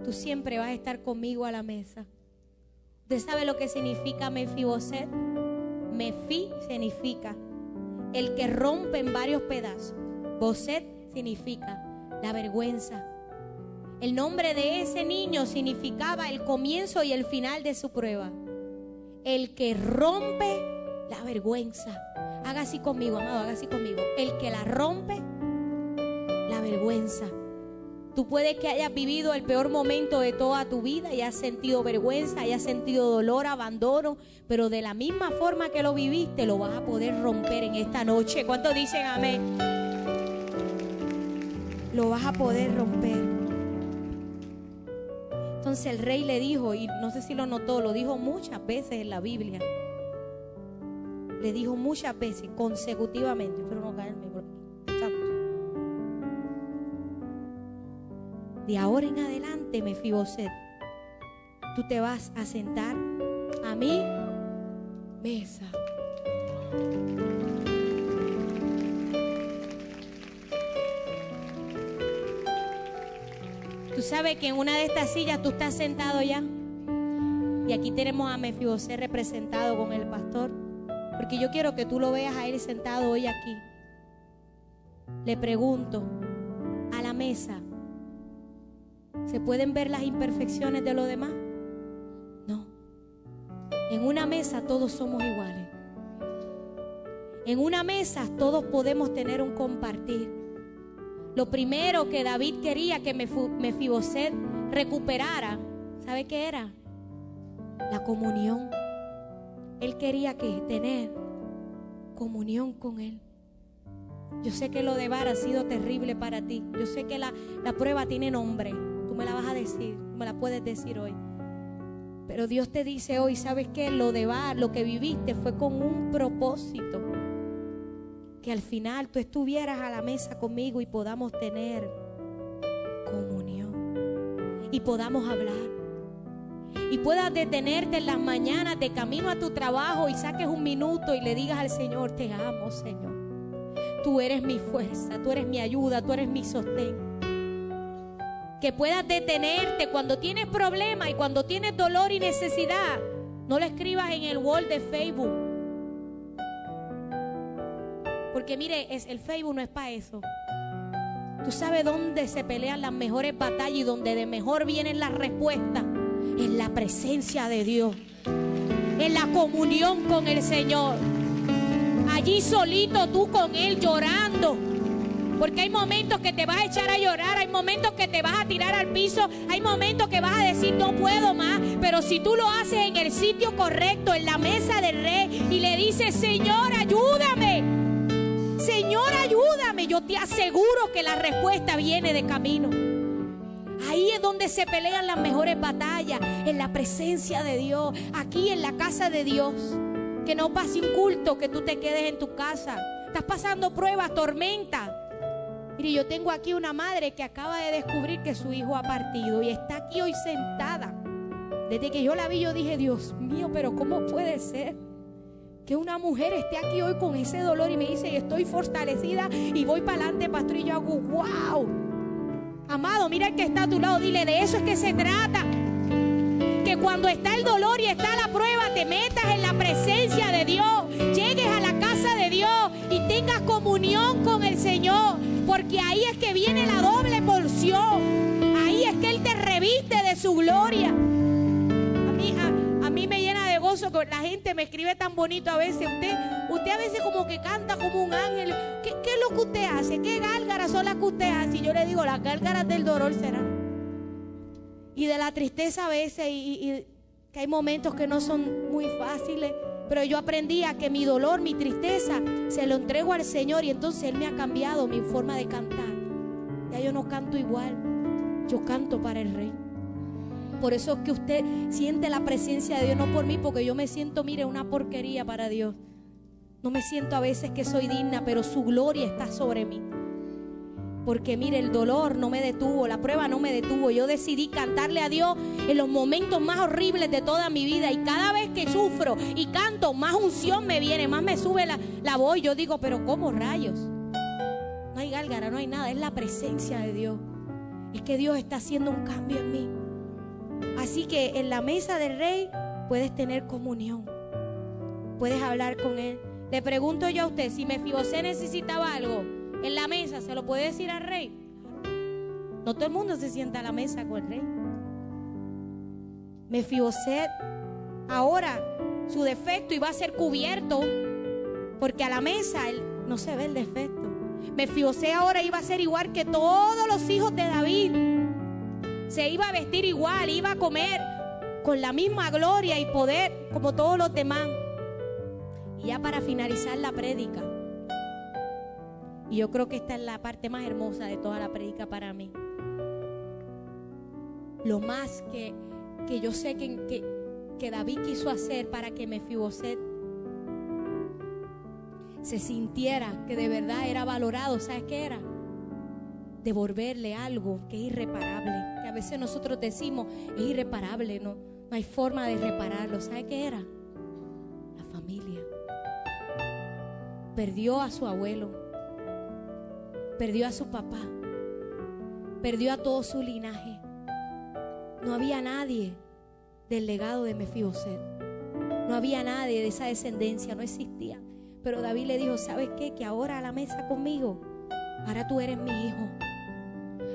tú siempre vas a estar conmigo a la mesa. ¿Usted sabe lo que significa Mefiboset? Mefi significa el que rompe en varios pedazos. Boset significa la vergüenza. El nombre de ese niño significaba el comienzo y el final de su prueba. El que rompe la vergüenza. Haga así conmigo, amado, haga así conmigo. El que la rompe, la vergüenza. Tú puedes que hayas vivido el peor momento de toda tu vida y has sentido vergüenza, hayas sentido dolor, abandono, pero de la misma forma que lo viviste, lo vas a poder romper en esta noche. ¿Cuántos dicen amén? Lo vas a poder romper. Entonces el rey le dijo, y no sé si lo notó, lo dijo muchas veces en la Biblia le dijo muchas veces consecutivamente, pero no caerme. De ahora en adelante, Mefiboset, tú te vas a sentar a mi mesa. Tú sabes que en una de estas sillas tú estás sentado ya. Y aquí tenemos a Mefiboset representado con el pastor. Porque yo quiero que tú lo veas a él sentado hoy aquí. Le pregunto, a la mesa, ¿se pueden ver las imperfecciones de los demás? No. En una mesa todos somos iguales. En una mesa todos podemos tener un compartir. Lo primero que David quería que Mefiboset recuperara, ¿sabe qué era? La comunión. Él quería que tener comunión con Él. Yo sé que lo de Bar ha sido terrible para ti. Yo sé que la, la prueba tiene nombre. Tú me la vas a decir, me la puedes decir hoy. Pero Dios te dice hoy, ¿sabes qué? Lo de Bar, lo que viviste fue con un propósito. Que al final tú estuvieras a la mesa conmigo y podamos tener comunión. Y podamos hablar y puedas detenerte en las mañanas de camino a tu trabajo y saques un minuto y le digas al Señor, te amo Señor. Tú eres mi fuerza, tú eres mi ayuda, tú eres mi sostén. Que puedas detenerte cuando tienes problemas y cuando tienes dolor y necesidad. No lo escribas en el wall de Facebook. Porque mire, es, el Facebook no es para eso. Tú sabes dónde se pelean las mejores batallas y donde de mejor vienen las respuestas en la presencia de Dios, en la comunión con el Señor. Allí solito tú con Él llorando. Porque hay momentos que te vas a echar a llorar, hay momentos que te vas a tirar al piso, hay momentos que vas a decir no puedo más. Pero si tú lo haces en el sitio correcto, en la mesa del rey, y le dices, Señor, ayúdame, Señor, ayúdame, yo te aseguro que la respuesta viene de camino. Ahí es donde se pelean las mejores batallas, en la presencia de Dios, aquí en la casa de Dios. Que no pase un culto, que tú te quedes en tu casa. Estás pasando pruebas, tormenta. Mire, yo tengo aquí una madre que acaba de descubrir que su hijo ha partido y está aquí hoy sentada. Desde que yo la vi, yo dije, Dios mío, pero ¿cómo puede ser? que una mujer esté aquí hoy con ese dolor y me dice, estoy fortalecida y voy para adelante, pastor, y yo hago, wow. Amado, mira el que está a tu lado, dile, de eso es que se trata. Que cuando está el dolor y está la prueba, te metas en la presencia de Dios, llegues a la casa de Dios y tengas comunión con el Señor, porque ahí es que viene la doble porción. Ahí es que Él te reviste de su gloria. La gente me escribe tan bonito a veces. Usted, usted a veces como que canta como un ángel. ¿Qué, es lo que usted hace? ¿Qué gálgaras son las que usted hace? Y yo le digo, las gálgaras del dolor serán. y de la tristeza a veces y, que hay momentos que no son muy fáciles. Pero yo aprendí a que mi dolor, mi tristeza, se lo entrego al Señor y entonces Él me ha cambiado mi forma de cantar. Ya yo no canto igual, yo canto para el Rey. Por eso es que usted siente la presencia de Dios, no por mí, porque yo me siento, mire, una porquería para Dios. No me siento a veces que soy digna, pero su gloria está sobre mí. Porque mire, el dolor no me detuvo, la prueba no me detuvo. Yo decidí cantarle a Dios en los momentos más horribles de toda mi vida. Y cada vez que sufro y canto, más unción me viene, más me sube la, la voz. Yo digo, pero ¿cómo rayos? No hay gálgara, no hay nada. Es la presencia de Dios. Es que Dios está haciendo un cambio en mí. Así que en la mesa del rey puedes tener comunión. Puedes hablar con Él. Le pregunto yo a usted, si Mefibosé necesitaba algo, en la mesa, ¿se lo puede decir al rey? No todo el mundo se sienta a la mesa con el rey. Mefiboset, ahora su defecto iba a ser cubierto, porque a la mesa él, no se ve el defecto. Mefiboset ahora iba a ser igual que todos los hijos de David. Se iba a vestir igual, iba a comer con la misma gloria y poder como todos los demás. Y ya para finalizar la prédica, y yo creo que esta es la parte más hermosa de toda la predica para mí. Lo más que, que yo sé que, que, que David quiso hacer para que Mefiboset se sintiera que de verdad era valorado, ¿sabes qué era? Devolverle algo que es irreparable, que a veces nosotros decimos es irreparable, no, no hay forma de repararlo. ¿Sabe qué era? La familia. Perdió a su abuelo, perdió a su papá, perdió a todo su linaje. No había nadie del legado de Mefiboset. No había nadie de esa descendencia, no existía. Pero David le dijo, ¿sabes qué? Que ahora a la mesa conmigo, ahora tú eres mi hijo.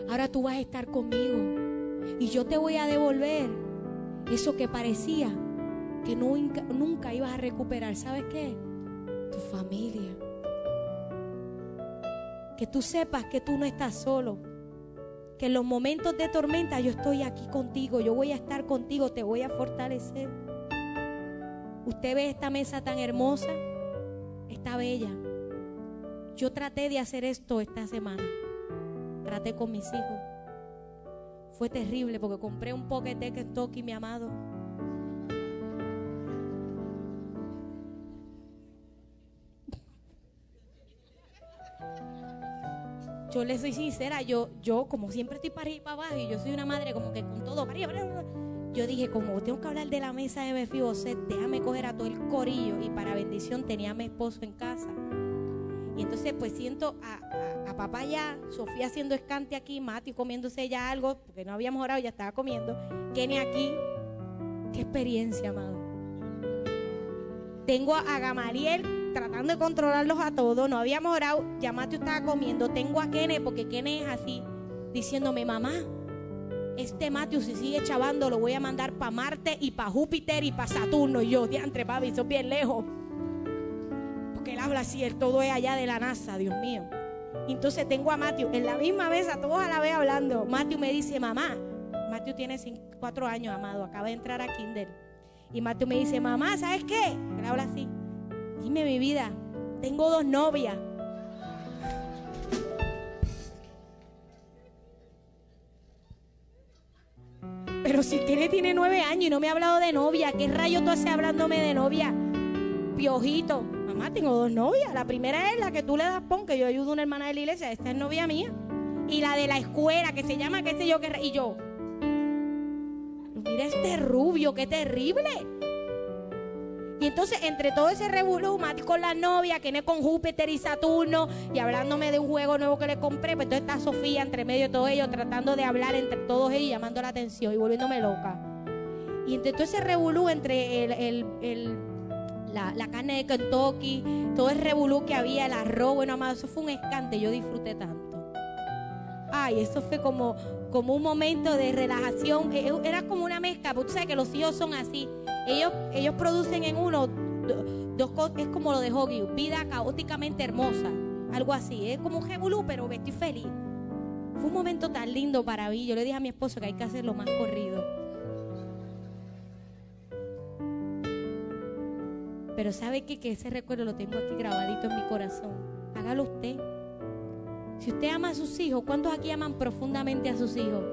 Ahora tú vas a estar conmigo. Y yo te voy a devolver eso que parecía que nunca, nunca ibas a recuperar. ¿Sabes qué? Tu familia. Que tú sepas que tú no estás solo. Que en los momentos de tormenta yo estoy aquí contigo. Yo voy a estar contigo. Te voy a fortalecer. Usted ve esta mesa tan hermosa. Está bella. Yo traté de hacer esto esta semana. Traté con mis hijos. Fue terrible porque compré un poquete que toque mi amado. yo le soy sincera, yo, yo como siempre estoy para arriba y para abajo y yo soy una madre como que con todo para arriba, yo dije, como tengo que hablar de la mesa de Mefiboset, déjame coger a todo el corillo y para bendición tenía a mi esposo en casa. Y entonces pues siento a, papá ya, Sofía haciendo escante aquí, Mati comiéndose ya algo, porque no habíamos orado, ya estaba comiendo, Kenny aquí. Qué experiencia, amado. Tengo a Gamaliel tratando de controlarlos a todos. No habíamos orado. Ya Mateo estaba comiendo. Tengo a Kene, porque Kene es así, diciéndome, mamá, este Mateo si sigue chavando lo voy a mandar para Marte y para Júpiter y para Saturno. Y yo, diantre, papi, eso bien lejos. Habla así, él todo es allá de la NASA, Dios mío. entonces tengo a Mateo en la misma mesa, todos a la vez hablando. Mateo me dice, mamá, Mateo tiene cuatro años, amado, acaba de entrar a Kinder. Y Mateo me dice, mamá, ¿sabes qué? Él habla así. Dime mi vida, tengo dos novias. Pero si tiene, tiene nueve años y no me ha hablado de novia, ¿qué rayo tú haces hablándome de novia? Piojito. Tengo dos novias. La primera es la que tú le das pon, que yo ayudo a una hermana de la iglesia. Esta es novia mía. Y la de la escuela, que se llama, qué sé yo, qué. Y yo. Mira este rubio, qué terrible. Y entonces, entre todo ese Mati con la novia, que con Júpiter y Saturno, y hablándome de un juego nuevo que le compré, pues entonces está Sofía entre medio de todo ello, tratando de hablar entre todos ellos, llamando la atención y volviéndome loca. Y entre todo ese revolú, entre el, la, carne de Kentucky, todo el revolú que había, el arroz, bueno, amado, eso fue un escante, yo disfruté tanto. Ay, eso fue como, como un momento de relajación, era como una mezcla, porque tú sabes que los hijos son así ellos, ellos producen en uno dos cosas, es como lo de Hoggy, vida caóticamente hermosa, algo así. Es como un jebulú, pero estoy feliz. Fue un momento tan lindo para mí. Yo le dije a mi esposo que hay que hacerlo más corrido. Pero sabe qué? que ese recuerdo lo tengo aquí grabadito en mi corazón. Hágalo usted. Si usted ama a sus hijos, ¿cuántos aquí aman profundamente a sus hijos?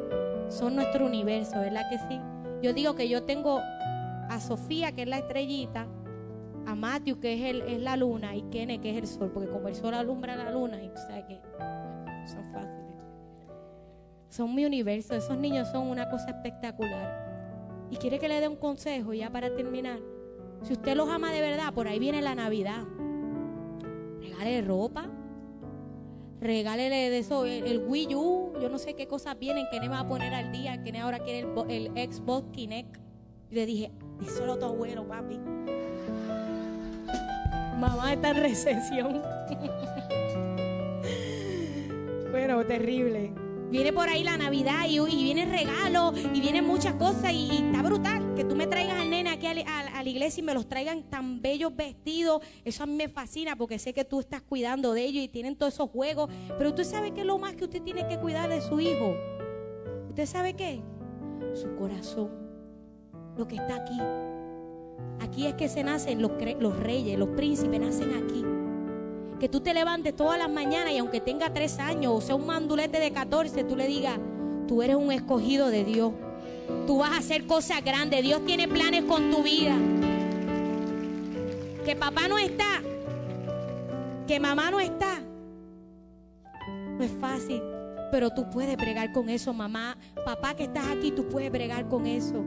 Son nuestro universo, ¿verdad que sí? Yo digo que yo tengo a Sofía, que es la estrellita, a Matthew, que es, el, es la luna, y Kene, que es el sol, porque como el sol alumbra la luna, y sabe que son fáciles. Son mi universo, esos niños son una cosa espectacular. Y quiere que le dé un consejo ya para terminar. Si usted los ama de verdad, por ahí viene la Navidad. Regale ropa, regálele de eso, el, Wii U, yo no sé qué cosas vienen que me va a poner al día, que ahora quiere el, el Xbox Kinect. Y le dije, díselo a tu abuelo, papi. Mamá está en recesión. bueno, terrible. Viene por ahí la Navidad y, y viene regalo y vienen muchas cosas y, está brutal. Que tú me traigas al nene aquí a, la iglesia y me los traigan tan bellos vestidos. Eso a mí me fascina porque sé que tú estás cuidando de ellos y tienen todos esos juegos. Pero usted sabe que es lo más que usted tiene que cuidar de su hijo. ¿Usted sabe qué? Su corazón. Lo que está aquí. Aquí es que se nacen los, los reyes, los príncipes, nacen aquí. Que tú te levantes todas las mañanas y aunque tenga tres años o sea un mandulete de 14, tú le digas, tú eres un escogido de Dios. Tú vas a hacer cosas grandes. Dios tiene planes con tu vida. Que papá no está. Que mamá no está. No es fácil. Pero tú puedes bregar con eso, mamá. Papá que estás aquí, tú puedes bregar con eso.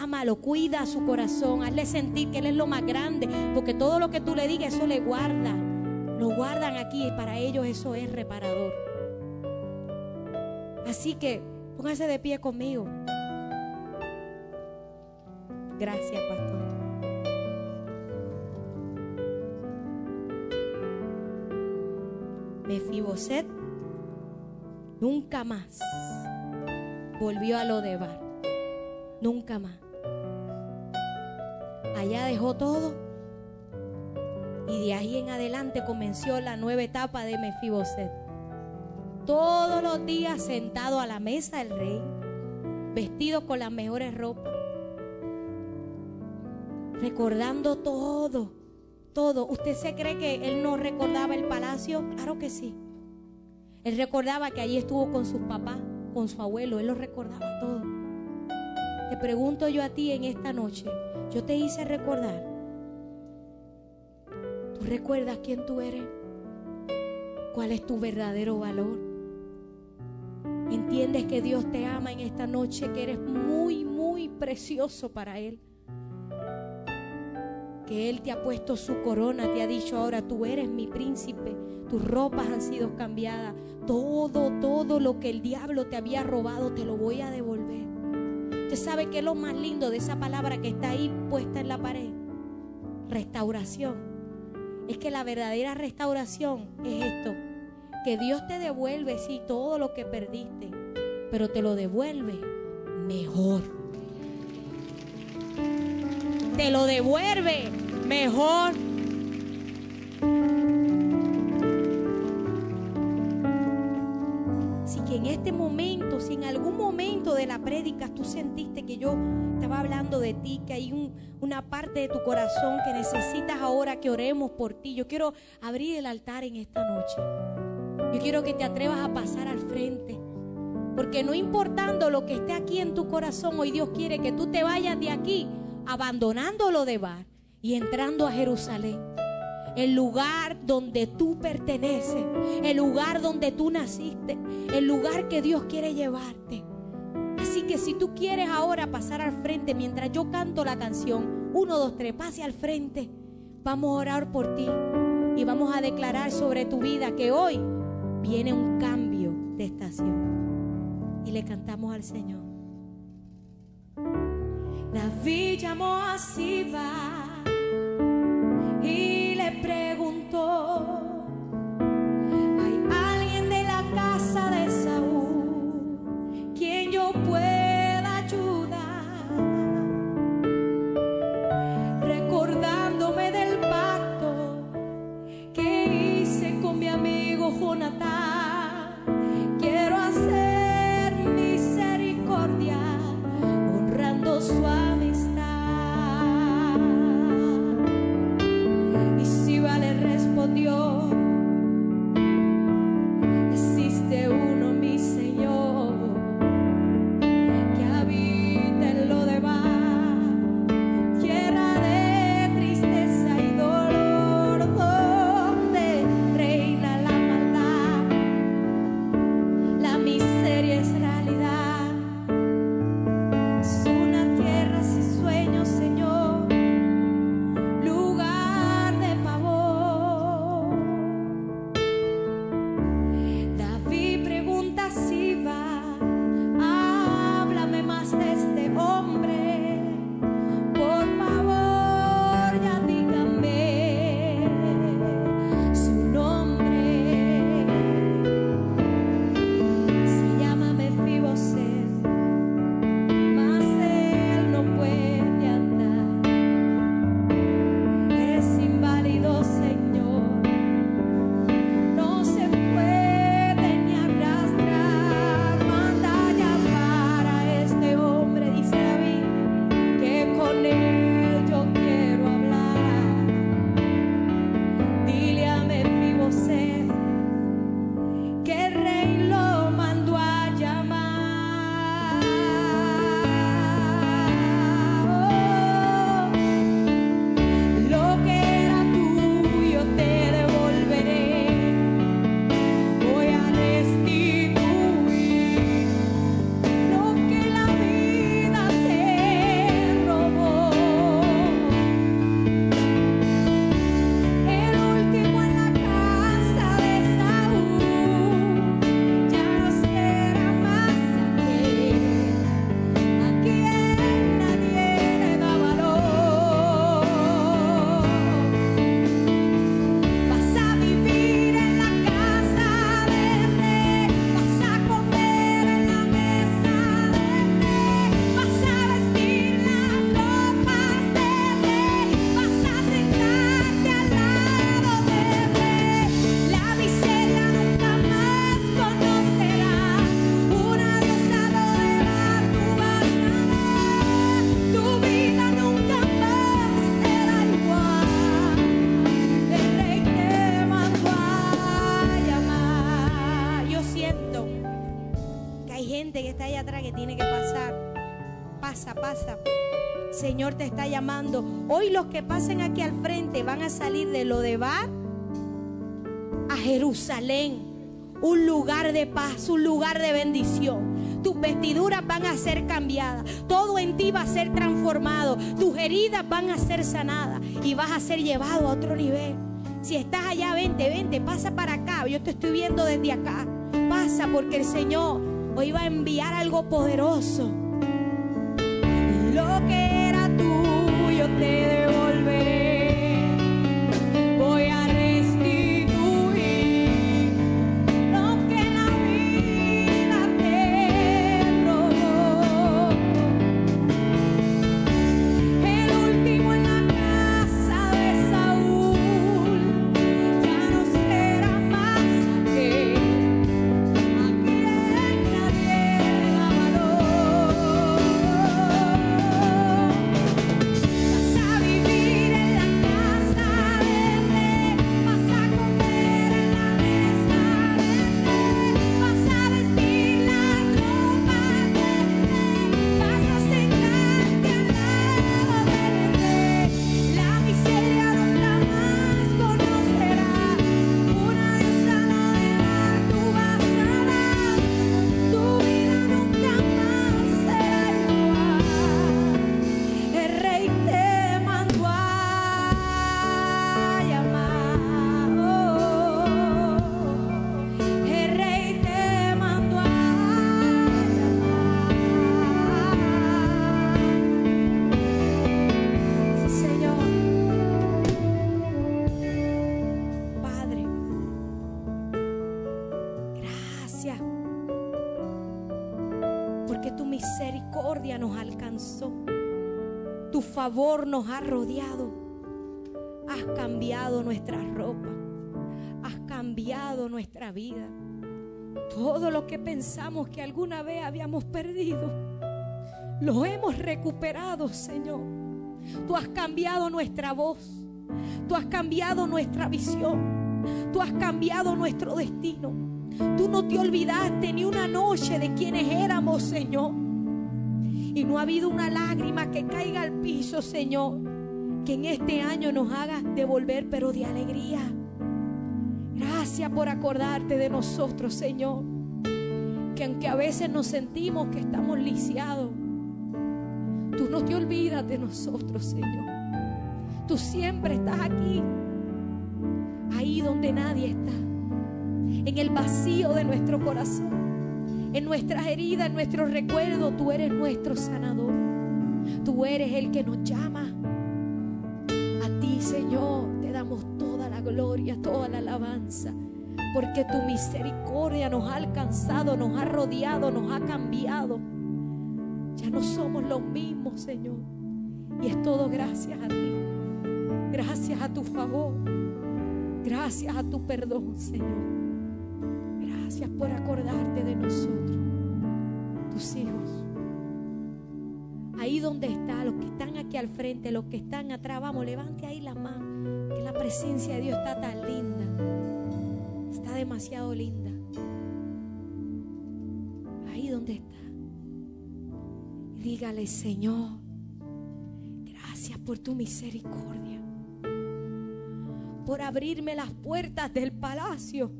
Ámalo, cuida su corazón, hazle sentir que Él es lo más grande, porque todo lo que tú le digas, eso le guarda. Lo guardan aquí y para ellos eso es reparador. Así que póngase de pie conmigo. Gracias, pastor. Mefiboset nunca más volvió a lo de Bar. Nunca más. Allá dejó todo y de ahí en adelante comenzó la nueva etapa de Mefiboset. Todos los días sentado a la mesa del rey, vestido con las mejores ropas, recordando todo, todo. ¿Usted se cree que él no recordaba el palacio? Claro que sí. Él recordaba que allí estuvo con sus papás, con su abuelo, él lo recordaba todo. Te pregunto yo a ti en esta noche, yo te hice recordar. ¿Tú recuerdas quién tú eres? ¿Cuál es tu verdadero valor? ¿Entiendes que Dios te ama en esta noche, que eres muy, muy precioso para Él? Que Él te ha puesto su corona, te ha dicho ahora, tú eres mi príncipe, tus ropas han sido cambiadas, todo, todo lo que el diablo te había robado, te lo voy a devolver. Usted sabe que es lo más lindo de esa palabra que está ahí puesta en la pared. Restauración. Es que la verdadera restauración es esto. Que Dios te devuelve, sí, todo lo que perdiste, pero te lo devuelve mejor. Te lo devuelve mejor. en este momento, si en algún momento de la prédica tú sentiste que yo estaba hablando de ti, que hay una parte de tu corazón que necesitas ahora que oremos por ti, yo quiero abrir el altar en esta noche. Yo quiero que te atrevas a pasar al frente. Porque no importando lo que esté aquí en tu corazón, hoy Dios quiere que tú te vayas de aquí abandonando lo de Bar y entrando a Jerusalén el lugar donde tú perteneces, el lugar donde tú naciste, el lugar que Dios quiere llevarte. Así que si tú quieres ahora pasar al frente mientras yo canto la canción, uno, dos, tres, pase al frente. Vamos a orar por ti y vamos a declarar sobre tu vida que hoy viene un cambio de estación. Y le cantamos al Señor. David llamó a y Pasa. Señor te está llamando. Hoy los que pasen aquí al frente van a salir de lo de Bar a Jerusalén. Un lugar de paz, un lugar de bendición. Tus vestiduras van a ser cambiadas. Todo en ti va a ser transformado. Tus heridas van a ser sanadas. Y vas a ser llevado a otro nivel. Si estás allá, vente, vente, pasa para acá. Yo te estoy viendo desde acá. Pasa porque el Señor hoy va a enviar algo poderoso. Lo que favor nos ha rodeado. Has cambiado nuestra ropa. Has cambiado nuestra vida. Todo lo que pensamos que alguna vez habíamos perdido, lo hemos recuperado, Señor. Tú has cambiado nuestra voz. Tú has cambiado nuestra visión. Tú has cambiado nuestro destino. Tú no te olvidaste ni una noche de quienes éramos, Señor. Y no ha habido una lágrima que caiga al piso, Señor, que en este año nos haga devolver, pero de alegría. Gracias por acordarte de nosotros, Señor. Que aunque a veces nos sentimos que estamos lisiados, tú no te olvidas de nosotros, Señor. Tú siempre estás aquí, ahí donde nadie está, en el vacío de nuestro corazón en nuestras heridas, en nuestros recuerdos, tú eres nuestro sanador. Tú eres el que nos llama. A ti, Señor, te damos toda la gloria, toda la alabanza. Porque tu misericordia nos ha alcanzado, nos ha rodeado, nos ha cambiado. Ya no somos los mismos, Señor. Y es todo gracias a ti. Gracias a tu favor. Gracias a tu perdón, Señor. Gracias por acordarte de nosotros, tus hijos. Ahí donde está, los que están aquí al frente, los que están atrás, vamos, levante ahí la mano, que la presencia de Dios está tan linda. Está demasiado linda. Ahí donde está. Dígale, Señor, gracias por tu misericordia. Por abrirme las puertas del palacio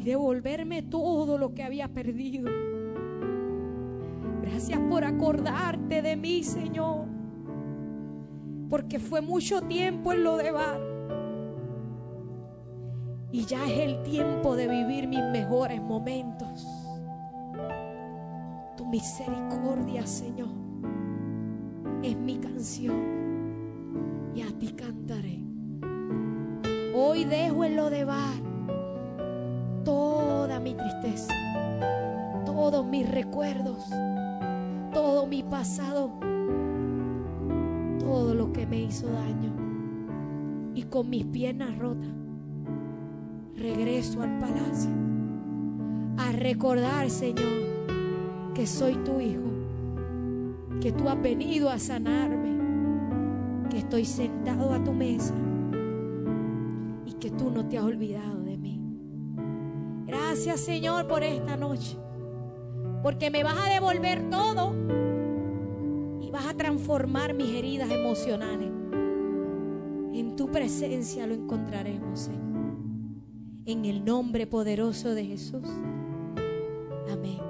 y devolverme todo lo que había perdido. Gracias por acordarte de mí, Señor. Porque fue mucho tiempo en lo de bar. Y ya es el tiempo de vivir mis mejores momentos. Tu misericordia, Señor, es mi canción. Y a ti cantaré. Hoy dejo en lo de bar toda mi tristeza, todos mis recuerdos, todo mi pasado, todo lo que me hizo daño. Y con mis piernas rotas, regreso al palacio a recordar, Señor, que soy tu hijo, que tú has venido a sanarme, que estoy sentado a tu mesa y que tú no te has olvidado. Gracias Señor por esta noche. Porque me vas a devolver todo y vas a transformar mis heridas emocionales. En tu presencia lo encontraremos, Señor. En el nombre poderoso de Jesús. Amén.